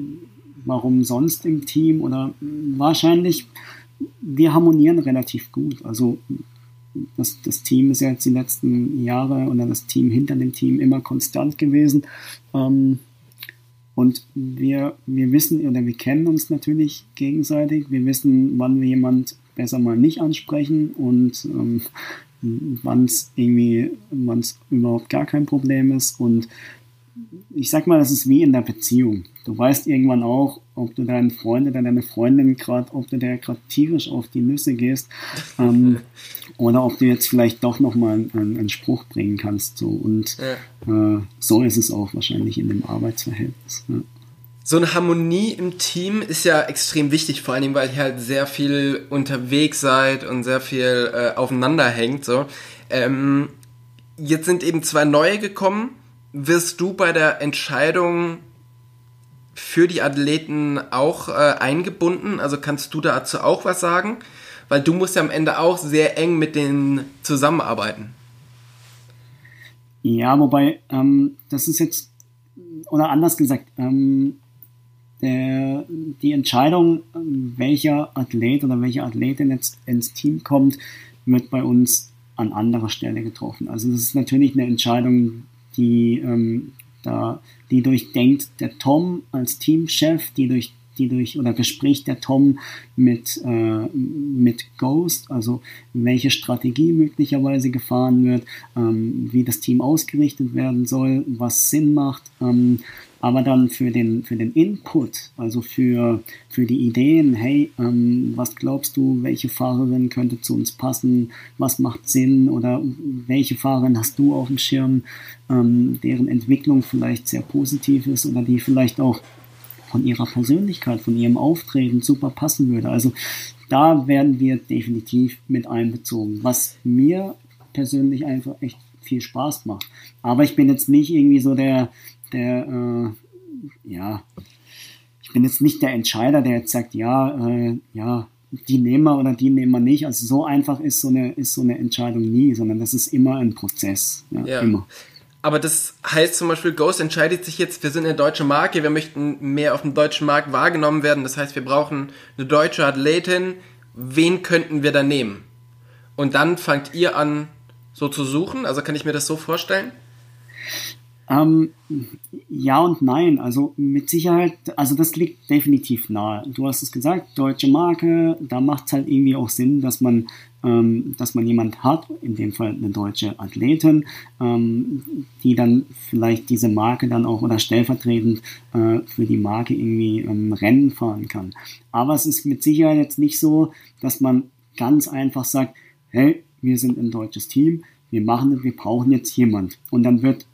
warum sonst im Team oder wahrscheinlich, wir harmonieren relativ gut. Also das, das Team ist ja jetzt die letzten Jahre oder das Team hinter dem Team immer konstant gewesen. Ähm, und wir, wir wissen oder wir kennen uns natürlich gegenseitig. Wir wissen, wann wir jemand besser mal nicht ansprechen und ähm, wann es irgendwie, wann überhaupt gar kein Problem ist. Und ich sag mal, das ist wie in der Beziehung. Du weißt irgendwann auch, ob du deinen Freund oder deine Freundin gerade, ob du der gerade tierisch auf die Nüsse gehst ähm, oder ob du jetzt vielleicht doch nochmal einen, einen Spruch bringen kannst. So. Und ja. äh, so ist es auch wahrscheinlich in dem Arbeitsverhältnis. Ja. So eine Harmonie im Team ist ja extrem wichtig, vor allen Dingen, weil ihr halt sehr viel unterwegs seid und sehr viel äh, aufeinander hängt. So. Ähm, jetzt sind eben zwei neue gekommen. Wirst du bei der Entscheidung für die Athleten auch äh, eingebunden? Also kannst du dazu auch was sagen? Weil du musst ja am Ende auch sehr eng mit denen zusammenarbeiten. Ja, wobei, ähm, das ist jetzt, oder anders gesagt, ähm, der, die Entscheidung, welcher Athlet oder welche Athletin jetzt ins Team kommt, wird bei uns an anderer Stelle getroffen. Also das ist natürlich eine Entscheidung, die ähm, da, die durchdenkt der Tom als Teamchef, die durch die durch oder bespricht der Tom mit, äh, mit Ghost, also welche Strategie möglicherweise gefahren wird, ähm, wie das Team ausgerichtet werden soll, was Sinn macht. Ähm, aber dann für den, für den Input, also für, für die Ideen, hey, ähm, was glaubst du, welche Fahrerin könnte zu uns passen, was macht Sinn oder welche Fahrerin hast du auf dem Schirm, ähm, deren Entwicklung vielleicht sehr positiv ist oder die vielleicht auch von ihrer Persönlichkeit, von ihrem Auftreten super passen würde. Also da werden wir definitiv mit einbezogen, was mir persönlich einfach echt viel Spaß macht. Aber ich bin jetzt nicht irgendwie so der, der, äh, ja, ich bin jetzt nicht der Entscheider, der jetzt sagt, ja, äh, ja, die nehmen wir oder die nehmen wir nicht. Also so einfach ist so eine, ist so eine Entscheidung nie, sondern das ist immer ein Prozess. Ja, ja. Immer. Aber das heißt zum Beispiel, Ghost entscheidet sich jetzt, wir sind eine deutsche Marke, wir möchten mehr auf dem deutschen Markt wahrgenommen werden. Das heißt, wir brauchen eine deutsche Athletin. Wen könnten wir da nehmen? Und dann fangt ihr an, so zu suchen. Also kann ich mir das so vorstellen? Ähm, ja und nein. Also mit Sicherheit, also das liegt definitiv nahe. Du hast es gesagt, deutsche Marke, da macht es halt irgendwie auch Sinn, dass man, ähm, dass man jemand hat, in dem Fall eine deutsche Athletin, ähm, die dann vielleicht diese Marke dann auch oder stellvertretend äh, für die Marke irgendwie ähm, Rennen fahren kann. Aber es ist mit Sicherheit jetzt nicht so, dass man ganz einfach sagt, hey, wir sind ein deutsches Team, wir machen, wir brauchen jetzt jemand. Und dann wird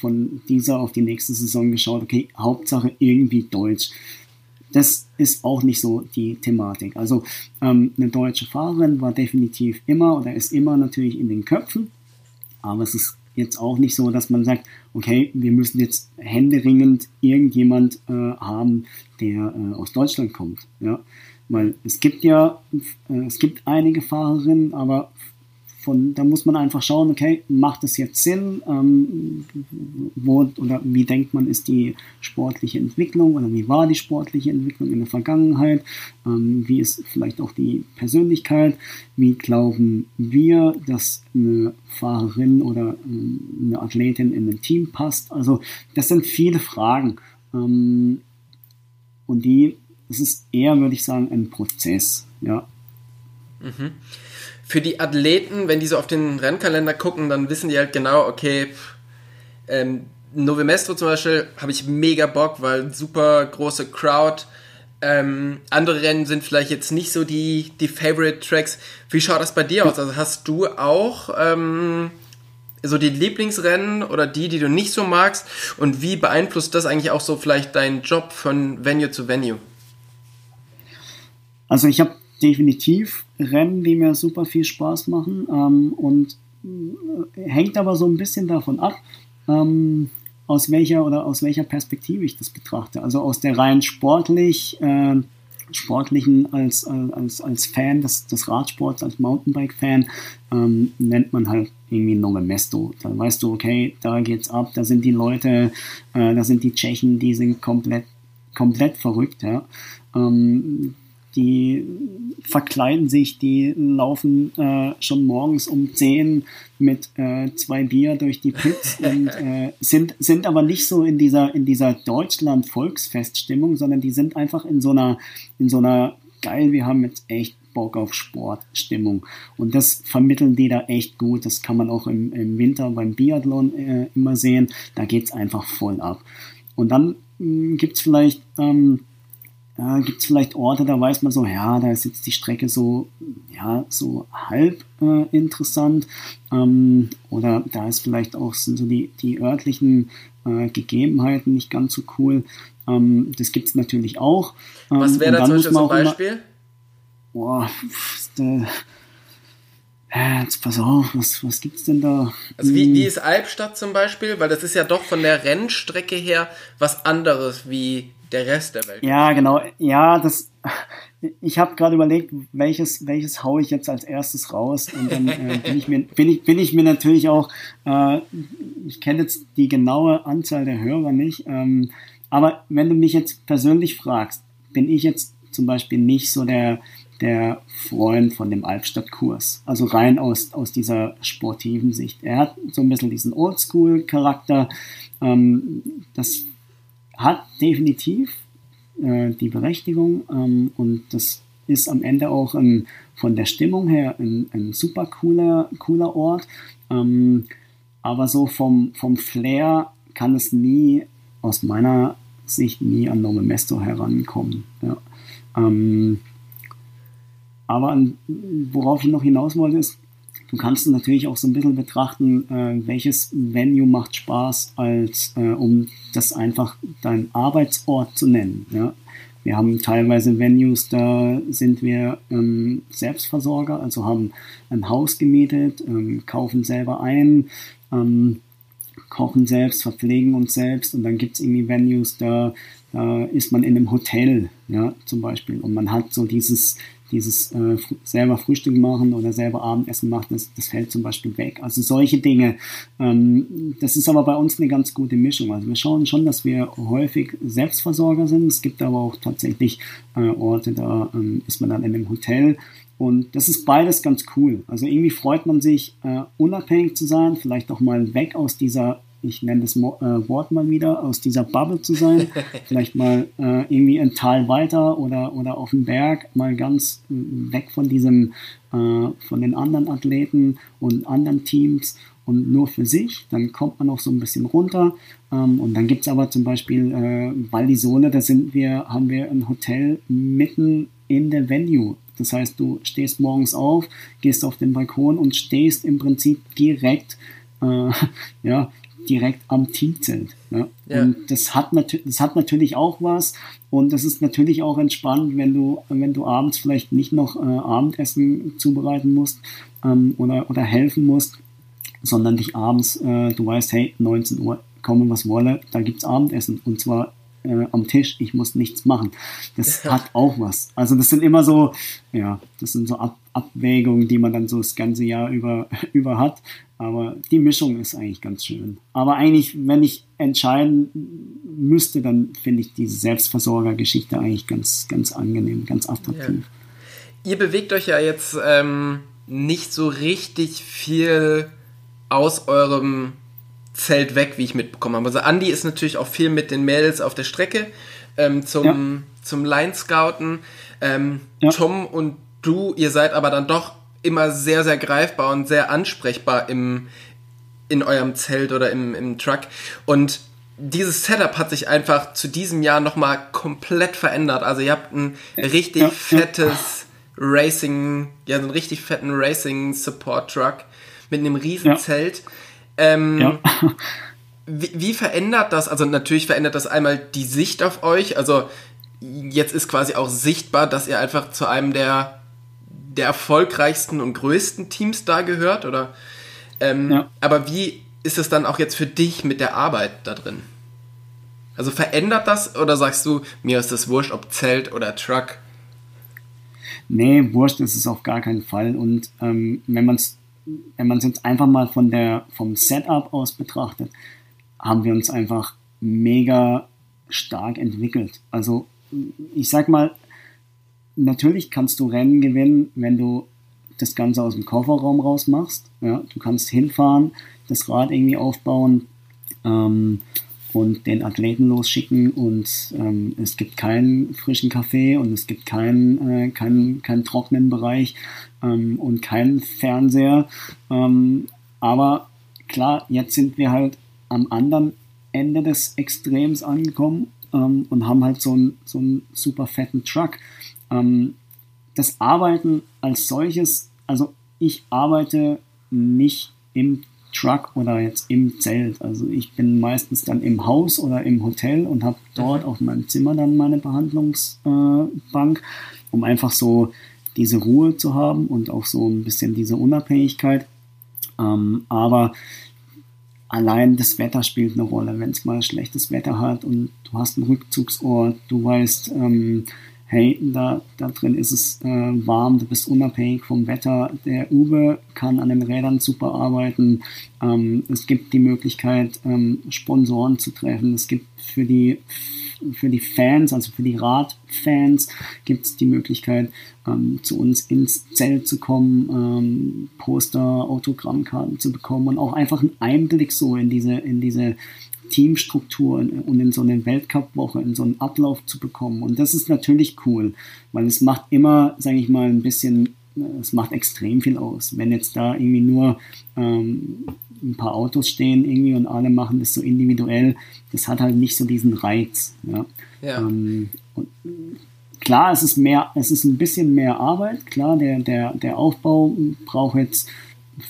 von dieser auf die nächste Saison geschaut, okay, Hauptsache irgendwie Deutsch. Das ist auch nicht so die Thematik. Also ähm, eine deutsche Fahrerin war definitiv immer oder ist immer natürlich in den Köpfen, aber es ist jetzt auch nicht so, dass man sagt, okay, wir müssen jetzt händeringend irgendjemand äh, haben, der äh, aus Deutschland kommt. Ja? Weil es gibt ja, äh, es gibt einige Fahrerinnen, aber von, da muss man einfach schauen, okay, macht es jetzt Sinn? Ähm, wo oder wie denkt man, ist die sportliche Entwicklung oder wie war die sportliche Entwicklung in der Vergangenheit? Ähm, wie ist vielleicht auch die Persönlichkeit? Wie glauben wir, dass eine Fahrerin oder ähm, eine Athletin in ein Team passt? Also das sind viele Fragen. Ähm, und die, das ist eher, würde ich sagen, ein Prozess, ja. Mhm für die Athleten, wenn die so auf den Rennkalender gucken, dann wissen die halt genau, okay, ähm, Novemestro zum Beispiel habe ich mega Bock, weil super große Crowd. Ähm, andere Rennen sind vielleicht jetzt nicht so die, die Favorite Tracks. Wie schaut das bei dir aus? Also hast du auch ähm, so die Lieblingsrennen oder die, die du nicht so magst? Und wie beeinflusst das eigentlich auch so vielleicht deinen Job von Venue zu Venue? Also ich habe definitiv Rennen, die mir super viel Spaß machen ähm, und äh, hängt aber so ein bisschen davon ab, ähm, aus welcher oder aus welcher Perspektive ich das betrachte. Also aus der rein sportlich, äh, sportlichen als, als, als Fan des, des Radsports, als Mountainbike-Fan, ähm, nennt man halt irgendwie Nome Mesto. Da weißt du, okay, da geht's ab, da sind die Leute, äh, da sind die Tschechen, die sind komplett, komplett verrückt, ja. Ähm, die verkleiden sich, die laufen äh, schon morgens um 10 mit äh, zwei Bier durch die Pits und äh, sind, sind aber nicht so in dieser, in dieser Deutschland-Volksfeststimmung, sondern die sind einfach in so einer, in so einer geil, wir haben jetzt echt Bock auf Sportstimmung. Und das vermitteln die da echt gut. Das kann man auch im, im Winter beim Biathlon äh, immer sehen. Da geht's einfach voll ab. Und dann äh, gibt's vielleicht ähm, äh, Gibt es vielleicht Orte, da weiß man so, ja, da ist jetzt die Strecke so, ja, so halb äh, interessant. Ähm, oder da ist vielleicht auch sind so die, die örtlichen äh, Gegebenheiten nicht ganz so cool. Ähm, das gibt es natürlich auch. Ähm, Was wäre da zum Beispiel so ein Beispiel? Boah, äh, Jetzt pass auf, was, was gibt's denn da? Also wie, wie hm. ist Albstadt zum Beispiel? Weil das ist ja doch von der Rennstrecke her was anderes wie der Rest der Welt. Ja, genau. Ja, das. Ich habe gerade überlegt, welches, welches haue ich jetzt als erstes raus. Und dann äh, bin, ich mir, bin, ich, bin ich mir natürlich auch, äh, ich kenne jetzt die genaue Anzahl der Hörer nicht, ähm, aber wenn du mich jetzt persönlich fragst, bin ich jetzt zum Beispiel nicht so der, der Freund von dem Albstadt-Kurs. Also rein aus, aus dieser sportiven Sicht. Er hat so ein bisschen diesen Oldschool-Charakter. Ähm, das hat definitiv äh, die Berechtigung ähm, und das ist am Ende auch ein, von der Stimmung her ein, ein super cooler, cooler Ort. Ähm, aber so vom, vom Flair kann es nie, aus meiner Sicht, nie an Nome Mesto herankommen. Ja. Ähm, aber worauf ich noch hinaus wollte, ist, Du kannst natürlich auch so ein bisschen betrachten, äh, welches Venue macht Spaß, als äh, um das einfach dein Arbeitsort zu nennen. Ja? Wir haben teilweise Venues, da sind wir ähm, Selbstversorger, also haben ein Haus gemietet, ähm, kaufen selber ein, ähm, kochen selbst, verpflegen uns selbst und dann gibt es irgendwie Venues, da, da ist man in einem Hotel, ja, zum Beispiel. Und man hat so dieses dieses äh, selber Frühstück machen oder selber Abendessen machen, das, das fällt zum Beispiel weg. Also solche Dinge. Ähm, das ist aber bei uns eine ganz gute Mischung. Also wir schauen schon, dass wir häufig Selbstversorger sind. Es gibt aber auch tatsächlich äh, Orte, da ähm, ist man dann in einem Hotel. Und das ist beides ganz cool. Also irgendwie freut man sich, äh, unabhängig zu sein, vielleicht auch mal weg aus dieser ich nenne das äh, Wort mal wieder, aus dieser Bubble zu sein. Vielleicht mal äh, irgendwie ein Tal weiter oder, oder auf dem Berg, mal ganz weg von diesem, äh, von den anderen Athleten und anderen Teams und nur für sich. Dann kommt man auch so ein bisschen runter. Ähm, und dann gibt es aber zum Beispiel äh, Val di Sole, da sind wir, haben wir ein Hotel mitten in der Venue. Das heißt, du stehst morgens auf, gehst auf den Balkon und stehst im Prinzip direkt, äh, ja, direkt am Teamzelt. Ja? ja. Und das hat, das hat natürlich auch was und das ist natürlich auch entspannt, wenn du, wenn du abends vielleicht nicht noch äh, Abendessen zubereiten musst ähm, oder, oder helfen musst, sondern dich abends, äh, du weißt, hey, 19 Uhr, komme was wolle, da gibt es Abendessen und zwar äh, am Tisch, ich muss nichts machen. Das hat auch was. Also das sind immer so, ja, das sind so Ab Abwägungen, die man dann so das ganze Jahr über, über hat. Aber die Mischung ist eigentlich ganz schön. Aber eigentlich, wenn ich entscheiden müsste, dann finde ich diese Selbstversorgergeschichte eigentlich ganz, ganz angenehm, ganz attraktiv. Ja. Ihr bewegt euch ja jetzt ähm, nicht so richtig viel aus eurem Zelt weg, wie ich mitbekommen habe. Also Andy ist natürlich auch viel mit den Mädels auf der Strecke ähm, zum, ja. zum Line-Scouten. Ähm, ja. Tom und du, ihr seid aber dann doch immer sehr, sehr greifbar und sehr ansprechbar im, in eurem Zelt oder im, im Truck. Und dieses Setup hat sich einfach zu diesem Jahr nochmal komplett verändert. Also ihr habt ein richtig ja. fettes Racing, ja, so einen richtig fetten Racing Support Truck mit einem riesen Zelt. Ähm, ja. wie, wie verändert das? Also natürlich verändert das einmal die Sicht auf euch. Also jetzt ist quasi auch sichtbar, dass ihr einfach zu einem der, der erfolgreichsten und größten Teams da gehört, oder? Ähm, ja. Aber wie ist es dann auch jetzt für dich mit der Arbeit da drin? Also verändert das oder sagst du, mir ist das wurscht, ob Zelt oder Truck? Nee, wurscht ist es auf gar keinen Fall. Und ähm, wenn man es wenn man es jetzt einfach mal von der, vom Setup aus betrachtet, haben wir uns einfach mega stark entwickelt. Also ich sag mal, natürlich kannst du Rennen gewinnen, wenn du das Ganze aus dem Kofferraum raus machst. Ja, du kannst hinfahren, das Rad irgendwie aufbauen ähm, und den Athleten losschicken und ähm, es gibt keinen frischen Kaffee und es gibt keinen, äh, keinen, keinen trockenen Bereich ähm, und keinen Fernseher. Ähm, aber klar, jetzt sind wir halt am anderen Ende des Extrems angekommen ähm, und haben halt so einen so einen super fetten Truck. Ähm, das Arbeiten als solches, also ich arbeite nicht im Truck oder jetzt im Zelt. Also ich bin meistens dann im Haus oder im Hotel und habe dort mhm. auf meinem Zimmer dann meine Behandlungsbank, äh, um einfach so diese Ruhe zu haben und auch so ein bisschen diese Unabhängigkeit. Ähm, aber allein das Wetter spielt eine Rolle. Wenn es mal schlechtes Wetter hat und du hast einen Rückzugsort, du weißt, ähm, hey, da, da drin ist es äh, warm, du bist unabhängig vom Wetter. Der Uwe kann an den Rädern super arbeiten. Ähm, es gibt die Möglichkeit, ähm, Sponsoren zu treffen. Es gibt für die für die Fans, also für die Radfans, gibt es die Möglichkeit, ähm, zu uns ins Zelt zu kommen, ähm, Poster, Autogrammkarten zu bekommen und auch einfach einen Einblick so in diese, in diese Teamstruktur und in so eine Weltcup-Woche, in so einen Ablauf zu bekommen. Und das ist natürlich cool, weil es macht immer, sage ich mal, ein bisschen, es macht extrem viel aus. Wenn jetzt da irgendwie nur ähm, ein paar Autos stehen irgendwie und alle machen das so individuell, das hat halt nicht so diesen Reiz. Ja. ja. Ähm, klar, es ist mehr, es ist ein bisschen mehr Arbeit. Klar, der, der, der Aufbau braucht jetzt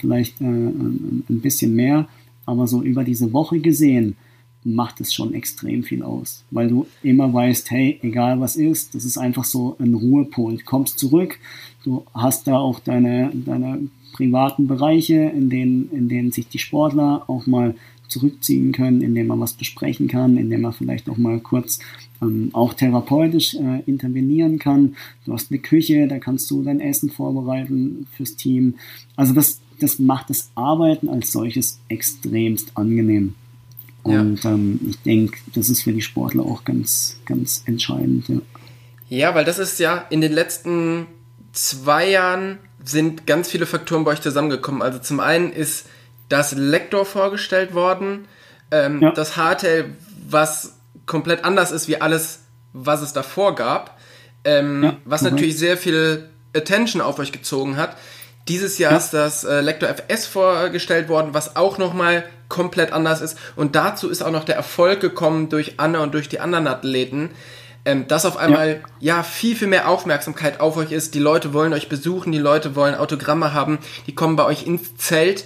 vielleicht äh, ein bisschen mehr, aber so über diese Woche gesehen macht es schon extrem viel aus, weil du immer weißt, hey, egal was ist, das ist einfach so ein Ruhepol. Du kommst zurück, du hast da auch deine, deine privaten Bereiche, in denen, in denen sich die Sportler auch mal zurückziehen können, in denen man was besprechen kann, in denen man vielleicht auch mal kurz ähm, auch therapeutisch äh, intervenieren kann. Du hast eine Küche, da kannst du dein Essen vorbereiten fürs Team. Also das, das macht das Arbeiten als solches extremst angenehm. Und ja. ähm, ich denke, das ist für die Sportler auch ganz, ganz entscheidend. Ja. ja, weil das ist ja in den letzten zwei Jahren sind ganz viele Faktoren bei euch zusammengekommen. Also zum einen ist das Lektor vorgestellt worden, Ähm, ja. Das Hardtail, was komplett anders ist wie alles, was es davor gab. Ähm, was natürlich sehr viel Attention auf euch gezogen hat. Dieses Jahr ja. ist das äh, Lector FS vorgestellt worden, was auch nochmal komplett anders ist. Und dazu ist auch noch der Erfolg gekommen durch Anne und durch die anderen Athleten, ähm, dass auf einmal ja. ja. viel, viel mehr Aufmerksamkeit auf euch ist. Die Leute wollen euch besuchen, die Leute wollen Autogramme haben, die kommen bei euch ins Zelt.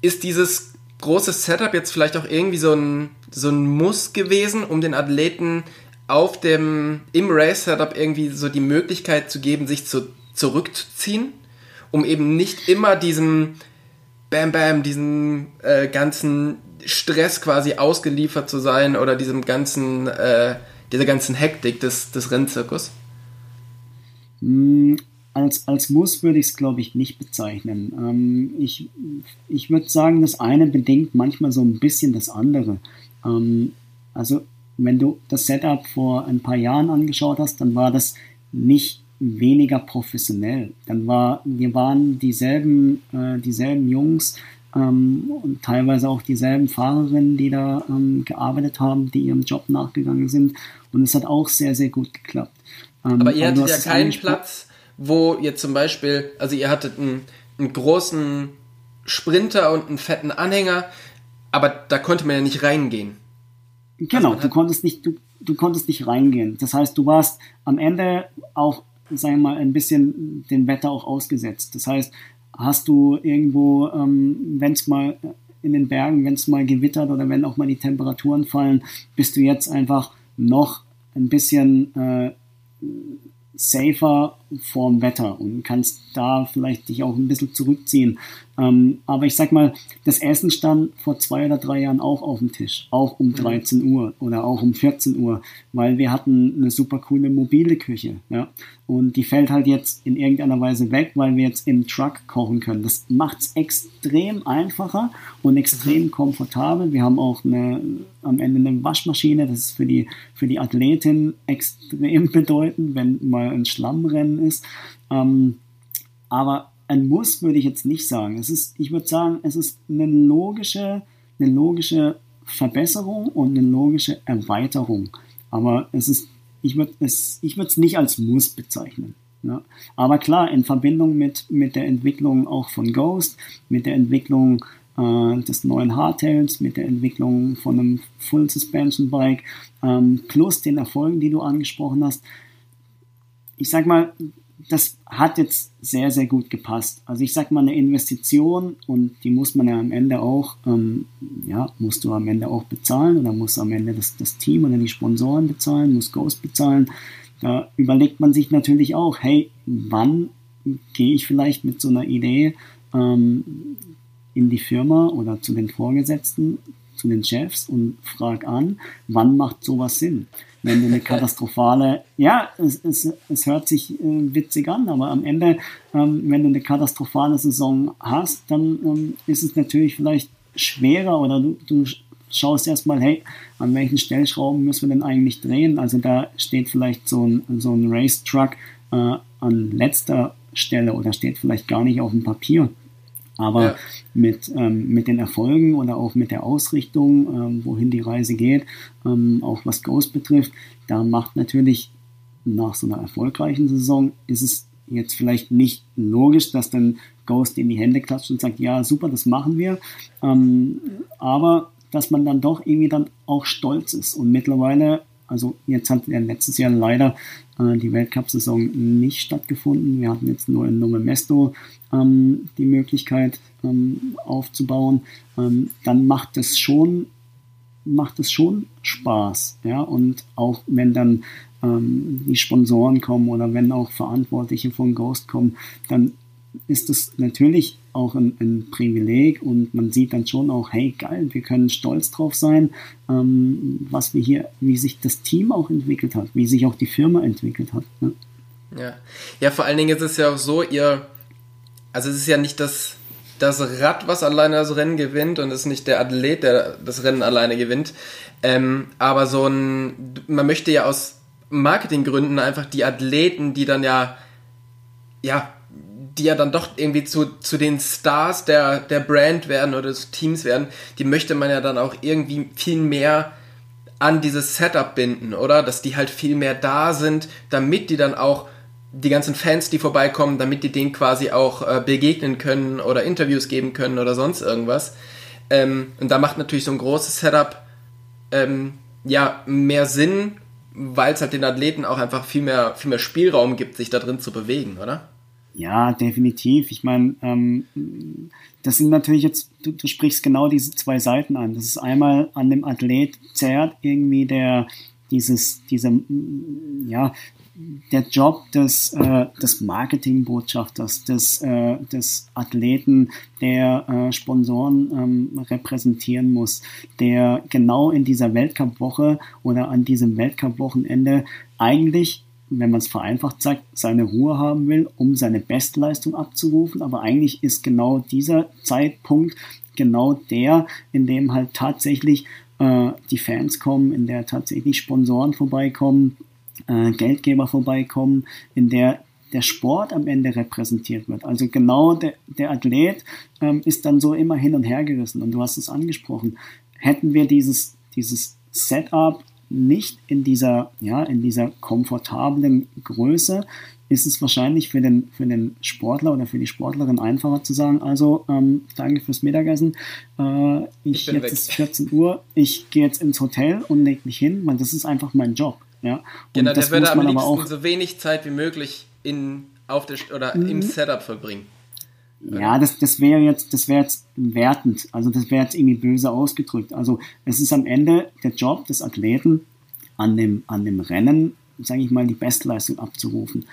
Ist dieses große Setup jetzt vielleicht auch irgendwie so ein, so ein Muss gewesen, um den Athleten auf dem, im Race-Setup irgendwie so die Möglichkeit zu geben, sich zu, zurückzuziehen? Um eben nicht immer diesem Bam Bam, diesem äh, ganzen Stress quasi ausgeliefert zu sein oder diesem ganzen, äh, dieser ganzen Hektik des, des Rennzirkus? Mm, als, als Muss würde ich es, glaube ich, nicht bezeichnen. Ähm, ich ich würde sagen, das eine bedingt manchmal so ein bisschen das andere. Ähm, also, wenn du das Setup vor ein paar Jahren angeschaut hast, dann war das nicht weniger professionell. Dann war, wir waren dieselben, äh, dieselben Jungs ähm, und teilweise auch dieselben Fahrerinnen, die da ähm, gearbeitet haben, die ihrem Job nachgegangen sind. Und es hat auch sehr, sehr gut geklappt. Ähm, aber ihr hattet ja keinen Platz, wo ihr zum Beispiel, also ihr hattet einen, einen großen Sprinter und einen fetten Anhänger, aber da konnte man ja nicht reingehen. Genau, also du konntest nicht, du, du konntest nicht reingehen. Das heißt, du warst am Ende auch sagen wir mal, ein bisschen dem Wetter auch ausgesetzt. Das heißt, hast du irgendwo, ähm, wenn es mal in den Bergen, wenn es mal gewittert oder wenn auch mal die Temperaturen fallen, bist du jetzt einfach noch ein bisschen äh, safer vorm Wetter und kannst da vielleicht dich auch ein bisschen zurückziehen. Ähm, aber ich sag mal, das Essen stand vor zwei oder drei Jahren auch auf dem Tisch, auch um 13 mhm. Uhr oder auch um 14 Uhr, weil wir hatten eine super coole mobile Küche, ja. Und die fällt halt jetzt in irgendeiner Weise weg, weil wir jetzt im Truck kochen können. Das macht's extrem einfacher und extrem mhm. komfortabel. Wir haben auch eine, am Ende eine Waschmaschine, das ist für die, für die Athletin extrem bedeutend, wenn mal ein Schlammrennen ist. Ähm, aber ein Muss würde ich jetzt nicht sagen. Es ist, ich würde sagen, es ist eine logische, eine logische Verbesserung und eine logische Erweiterung. Aber es ist, ich würde es, ich würde es nicht als Muss bezeichnen. Ja. Aber klar, in Verbindung mit, mit der Entwicklung auch von Ghost, mit der Entwicklung äh, des neuen Hardtails, mit der Entwicklung von einem Full Suspension Bike, ähm, plus den Erfolgen, die du angesprochen hast. Ich sag mal, das hat jetzt sehr, sehr gut gepasst. Also ich sag mal eine Investition und die muss man ja am Ende auch, ähm, ja, musst du am Ende auch bezahlen oder muss am Ende das, das Team oder die Sponsoren bezahlen, muss Ghost bezahlen. Da überlegt man sich natürlich auch, hey, wann gehe ich vielleicht mit so einer Idee ähm, in die Firma oder zu den Vorgesetzten, zu den Chefs und frag an, wann macht sowas Sinn? Wenn du eine katastrophale, ja, es, es, es hört sich äh, witzig an, aber am Ende, ähm, wenn du eine katastrophale Saison hast, dann ähm, ist es natürlich vielleicht schwerer oder du, du schaust erstmal, hey, an welchen Stellschrauben müssen wir denn eigentlich drehen? Also da steht vielleicht so ein, so ein Race-Truck äh, an letzter Stelle oder steht vielleicht gar nicht auf dem Papier. Aber ja. mit, ähm, mit den Erfolgen oder auch mit der Ausrichtung, ähm, wohin die Reise geht, ähm, auch was Ghost betrifft, da macht natürlich nach so einer erfolgreichen Saison, ist es jetzt vielleicht nicht logisch, dass dann Ghost in die Hände klatscht und sagt, ja, super, das machen wir. Ähm, aber dass man dann doch irgendwie dann auch stolz ist. Und mittlerweile, also jetzt hat ja letztes Jahr leider äh, die Weltcup-Saison nicht stattgefunden. Wir hatten jetzt nur in Nome Mesto ähm, die Möglichkeit ähm, aufzubauen, ähm, dann macht es schon macht es schon Spaß, ja und auch wenn dann ähm, die Sponsoren kommen oder wenn auch Verantwortliche von Ghost kommen, dann ist es natürlich auch ein, ein, Privileg und man sieht dann schon auch, hey geil, wir können stolz drauf sein, ähm, was wir hier, wie sich das Team auch entwickelt hat, wie sich auch die Firma entwickelt hat. Ne? Ja. ja, vor allen Dingen ist es ja auch so, ihr also es ist ja nicht das, das Rad, was alleine das Rennen gewinnt und es ist nicht der Athlet, der das Rennen alleine gewinnt. Ähm, aber so ein, man möchte ja aus Marketinggründen einfach die Athleten, die dann ja, ja, die ja dann doch irgendwie zu, zu den Stars der, der Brand werden oder des Teams werden, die möchte man ja dann auch irgendwie viel mehr an dieses Setup binden, oder? Dass die halt viel mehr da sind, damit die dann auch die ganzen Fans, die vorbeikommen, damit die denen quasi auch äh, begegnen können oder Interviews geben können oder sonst irgendwas. Ähm, und da macht natürlich so ein großes Setup ähm, ja mehr Sinn, weil es halt den Athleten auch einfach viel mehr, viel mehr Spielraum gibt, sich da drin zu bewegen, oder? Ja, definitiv. Ich meine, ähm, das sind natürlich jetzt, du, du sprichst genau diese zwei Seiten an. Das ist einmal an dem Athlet zerrt irgendwie der dieses, diese, ja, der Job des, äh, des Marketingbotschafters, des, äh, des Athleten, der äh, Sponsoren ähm, repräsentieren muss, der genau in dieser Weltcup-Woche oder an diesem Weltcup-Wochenende eigentlich wenn man es vereinfacht sagt, seine Ruhe haben will, um seine Bestleistung abzurufen. Aber eigentlich ist genau dieser Zeitpunkt genau der, in dem halt tatsächlich äh, die Fans kommen, in der tatsächlich Sponsoren vorbeikommen, äh, Geldgeber vorbeikommen, in der der Sport am Ende repräsentiert wird. Also genau der, der Athlet ähm, ist dann so immer hin und her gerissen. Und du hast es angesprochen. Hätten wir dieses, dieses Setup nicht in dieser, ja, in dieser komfortablen Größe, ist es wahrscheinlich für den, für den Sportler oder für die Sportlerin einfacher zu sagen, also ähm, danke fürs Mittagessen, äh, ich, ich jetzt weg. ist 14 Uhr, ich gehe jetzt ins Hotel und leg mich hin, weil das ist einfach mein Job. Ja? genau, der würde am liebsten auch, so wenig Zeit wie möglich in, auf der, oder im mhm. Setup verbringen. Ja, das, das wäre jetzt, das wäre jetzt wertend. Also das wäre jetzt irgendwie böse ausgedrückt. Also es ist am Ende der Job des Athleten, an dem, an dem Rennen, sage ich mal, die Bestleistung abzurufen.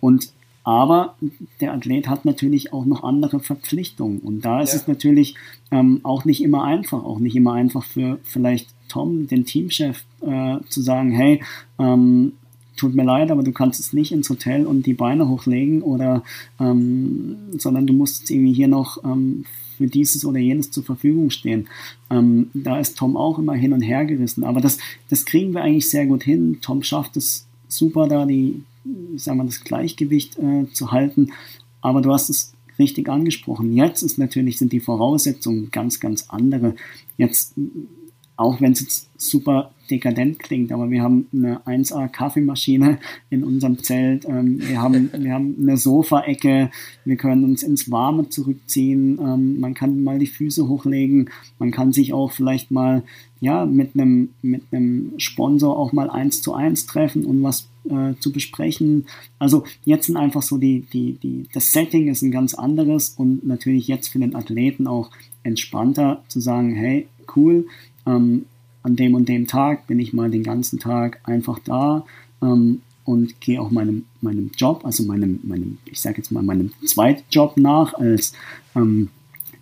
Und aber der Athlet hat natürlich auch noch andere Verpflichtungen. Und da ist ja. es natürlich ähm, auch nicht immer einfach, auch nicht immer einfach für vielleicht Tom, den Teamchef, äh, zu sagen, hey, ähm, tut mir leid, aber du kannst es nicht ins Hotel und die Beine hochlegen oder ähm, sondern du musst irgendwie hier noch ähm, für dieses oder jenes zur Verfügung stehen. Ähm, da ist Tom auch immer hin und her gerissen. Aber das, das kriegen wir eigentlich sehr gut hin. Tom schafft es super, da die, sagen wir, das Gleichgewicht äh, zu halten. Aber du hast es richtig angesprochen. Jetzt ist natürlich, sind die Voraussetzungen ganz, ganz andere. Jetzt auch wenn es jetzt super dekadent klingt, aber wir haben eine 1A Kaffeemaschine in unserem Zelt, ähm, wir, haben, wir haben eine Sofaecke, wir können uns ins Warme zurückziehen, ähm, man kann mal die Füße hochlegen, man kann sich auch vielleicht mal ja, mit einem mit einem Sponsor auch mal eins zu eins treffen und was äh, zu besprechen. Also jetzt sind einfach so die, die, die, das Setting ist ein ganz anderes und natürlich jetzt für den Athleten auch entspannter zu sagen, hey, cool, ähm, an dem und dem Tag bin ich mal den ganzen Tag einfach da ähm, und gehe auch meinem, meinem Job, also meinem, meinem ich sage jetzt mal meinem Zweitjob nach, als ähm,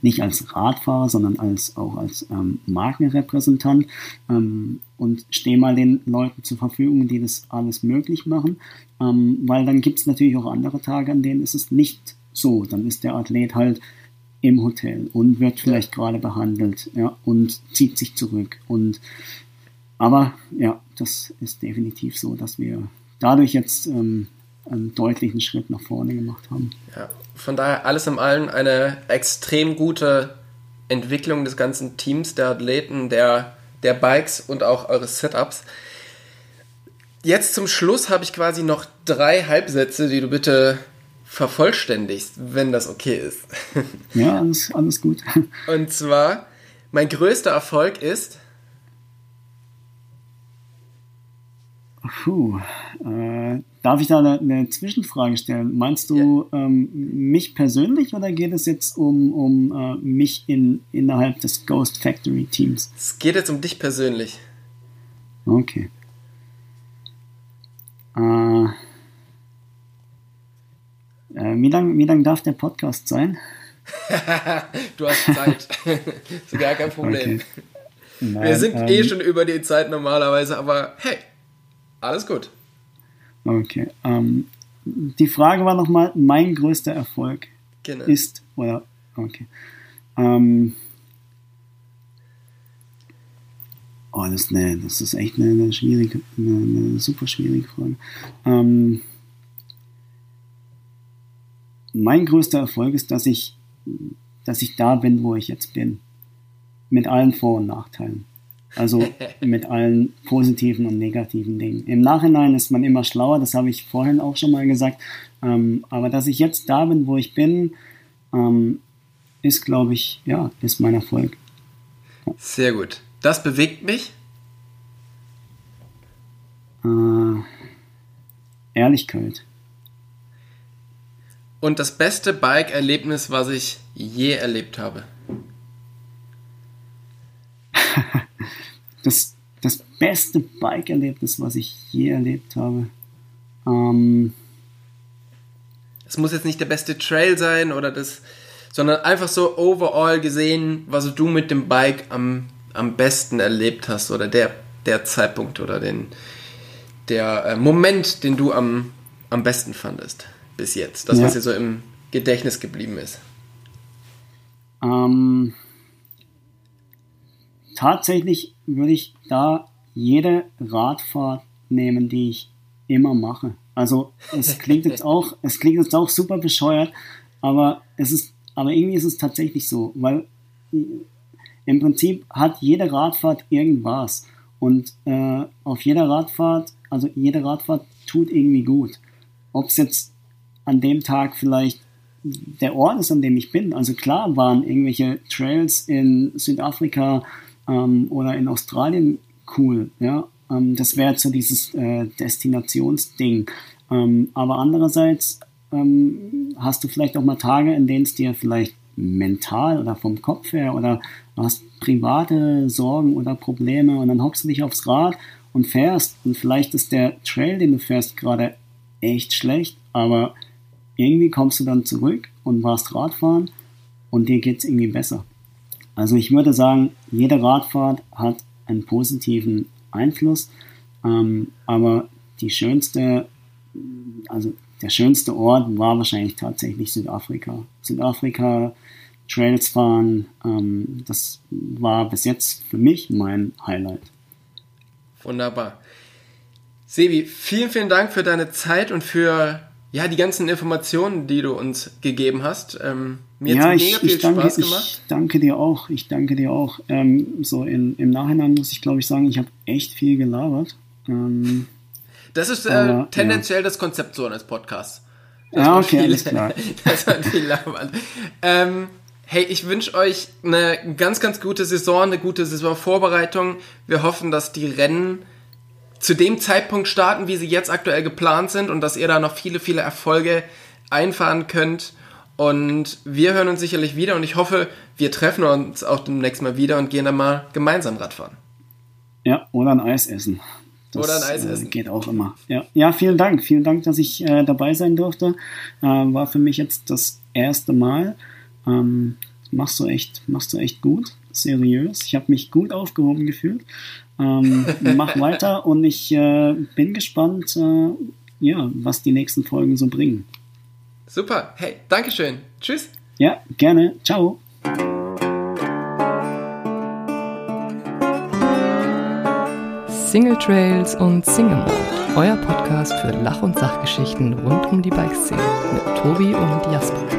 nicht als Radfahrer, sondern als auch als ähm, Markenrepräsentant ähm, und stehe mal den Leuten zur Verfügung, die das alles möglich machen, ähm, weil dann gibt es natürlich auch andere Tage, an denen ist es nicht so. Dann ist der Athlet halt im Hotel und wird vielleicht gerade behandelt ja, und zieht sich zurück. Und aber ja, das ist definitiv so, dass wir dadurch jetzt ähm, einen deutlichen Schritt nach vorne gemacht haben. Ja, von daher alles in allem eine extrem gute Entwicklung des ganzen Teams, der Athleten, der, der Bikes und auch eures Setups. Jetzt zum Schluss habe ich quasi noch drei Halbsätze, die du bitte vervollständigst, wenn das okay ist. Ja, alles, alles gut. Und zwar, mein größter Erfolg ist. Puh, äh, darf ich da eine, eine, Zwischenfrage stellen? Meinst du ja. ähm, mich persönlich oder geht es jetzt um, um äh, mich in, innerhalb des Ghost Factory Teams? Es geht jetzt um dich persönlich. Okay. Äh, äh, wie lange wie lang darf der Podcast sein? du hast Zeit. ist gar kein Problem. Okay. Nein, Wir sind eh ähm, eh schon über die Zeit normalerweise, aber hey, alles gut. Okay. Ähm, die Frage war nochmal, mein größter Erfolg genau. ist, oder, okay. Ähm, oh, das ist, eine, das ist echt eine, eine schwierige, eine, eine, super schwierige Frage. Ähm, mein größter Erfolg ist, dass ich, dass ich da bin, wo ich jetzt bin. Mit allen Vor- und Nachteilen. Also mit allen positiven und negativen Dingen. Im Nachhinein ist man immer schlauer, das habe ich vorhin auch schon mal gesagt. Ähm, aber dass ich jetzt da bin, wo ich bin, ähm, ist, glaube ich, ja, ist mein Erfolg. Sehr gut. Das bewegt mich. Äh, Ehrlichkeit. Und das beste Bike-Erlebnis, was ich je erlebt habe. das, das beste Bike-Erlebnis, was ich je erlebt habe. Ähm, es muss jetzt nicht der beste Trail sein oder das, sondern einfach so overall gesehen, was du mit dem Bike am, am besten erlebt hast oder der, der Zeitpunkt oder den, der äh, Moment, den du am, am besten fandest bis jetzt. Das, ja. was dir so im Gedächtnis geblieben ist. Ähm, tatsächlich würde ich da jede Radfahrt nehmen, die ich immer mache. Also es klingt jetzt auch, es klingt jetzt auch super bescheuert, aber es ist, aber irgendwie ist es tatsächlich so, weil im Prinzip hat jede Radfahrt irgendwas und äh, auf jeder Radfahrt, also jede Radfahrt tut irgendwie gut. Ob es jetzt an dem Tag vielleicht der Ort ist, an dem ich bin. Also klar waren irgendwelche Trails in Südafrika ähm, oder in Australien cool, ja. Ähm, das wäre so dieses äh, Destinationsding. Ähm, aber andererseits ähm, hast du vielleicht auch mal Tage, in denen es dir vielleicht mental oder vom Kopf her oder hast private Sorgen oder Probleme und dann hockst du dich aufs Rad und fährst und vielleicht ist der Trail, den du fährst, gerade echt schlecht, aber irgendwie kommst du dann zurück und warst Radfahren und dir geht es irgendwie besser. Also ich würde sagen, jede Radfahrt hat einen positiven Einfluss, ähm, aber die schönste, also der schönste Ort war wahrscheinlich tatsächlich Südafrika. Südafrika, Trails fahren, ähm, das war bis jetzt für mich mein Highlight. Wunderbar. Sebi, vielen, vielen Dank für deine Zeit und für ja, die ganzen Informationen, die du uns gegeben hast. Ähm, mir ja, hat es mega viel danke, Spaß gemacht. Ich danke dir auch. Ich danke dir auch. Ähm, so in, im Nachhinein muss ich, glaube ich, sagen, ich habe echt viel gelabert. Ähm, das ist äh, aber, tendenziell ja. das Konzept so eines Podcasts. Ja, okay, viel, alles klar. das man viel labern. Ähm, hey, ich wünsche euch eine ganz, ganz gute Saison, eine gute Saisonvorbereitung. Wir hoffen, dass die Rennen zu dem Zeitpunkt starten, wie sie jetzt aktuell geplant sind und dass ihr da noch viele, viele Erfolge einfahren könnt. Und wir hören uns sicherlich wieder und ich hoffe, wir treffen uns auch demnächst mal wieder und gehen dann mal gemeinsam Radfahren. Ja, oder ein Eis essen. Das, oder ein Eis essen. Äh, geht auch immer. Ja, ja vielen Dank. Vielen Dank, dass ich äh, dabei sein durfte. Äh, war für mich jetzt das erste Mal. Ähm, machst du echt, machst du echt gut. Seriös. Ich habe mich gut aufgehoben gefühlt. Ähm, mach weiter und ich äh, bin gespannt, äh, ja, was die nächsten Folgen so bringen. Super. Hey, Dankeschön. Tschüss. Ja, gerne. Ciao. Single Trails und Single Mode, euer Podcast für Lach- und Sachgeschichten rund um die Bikeszene mit Tobi und Jasper.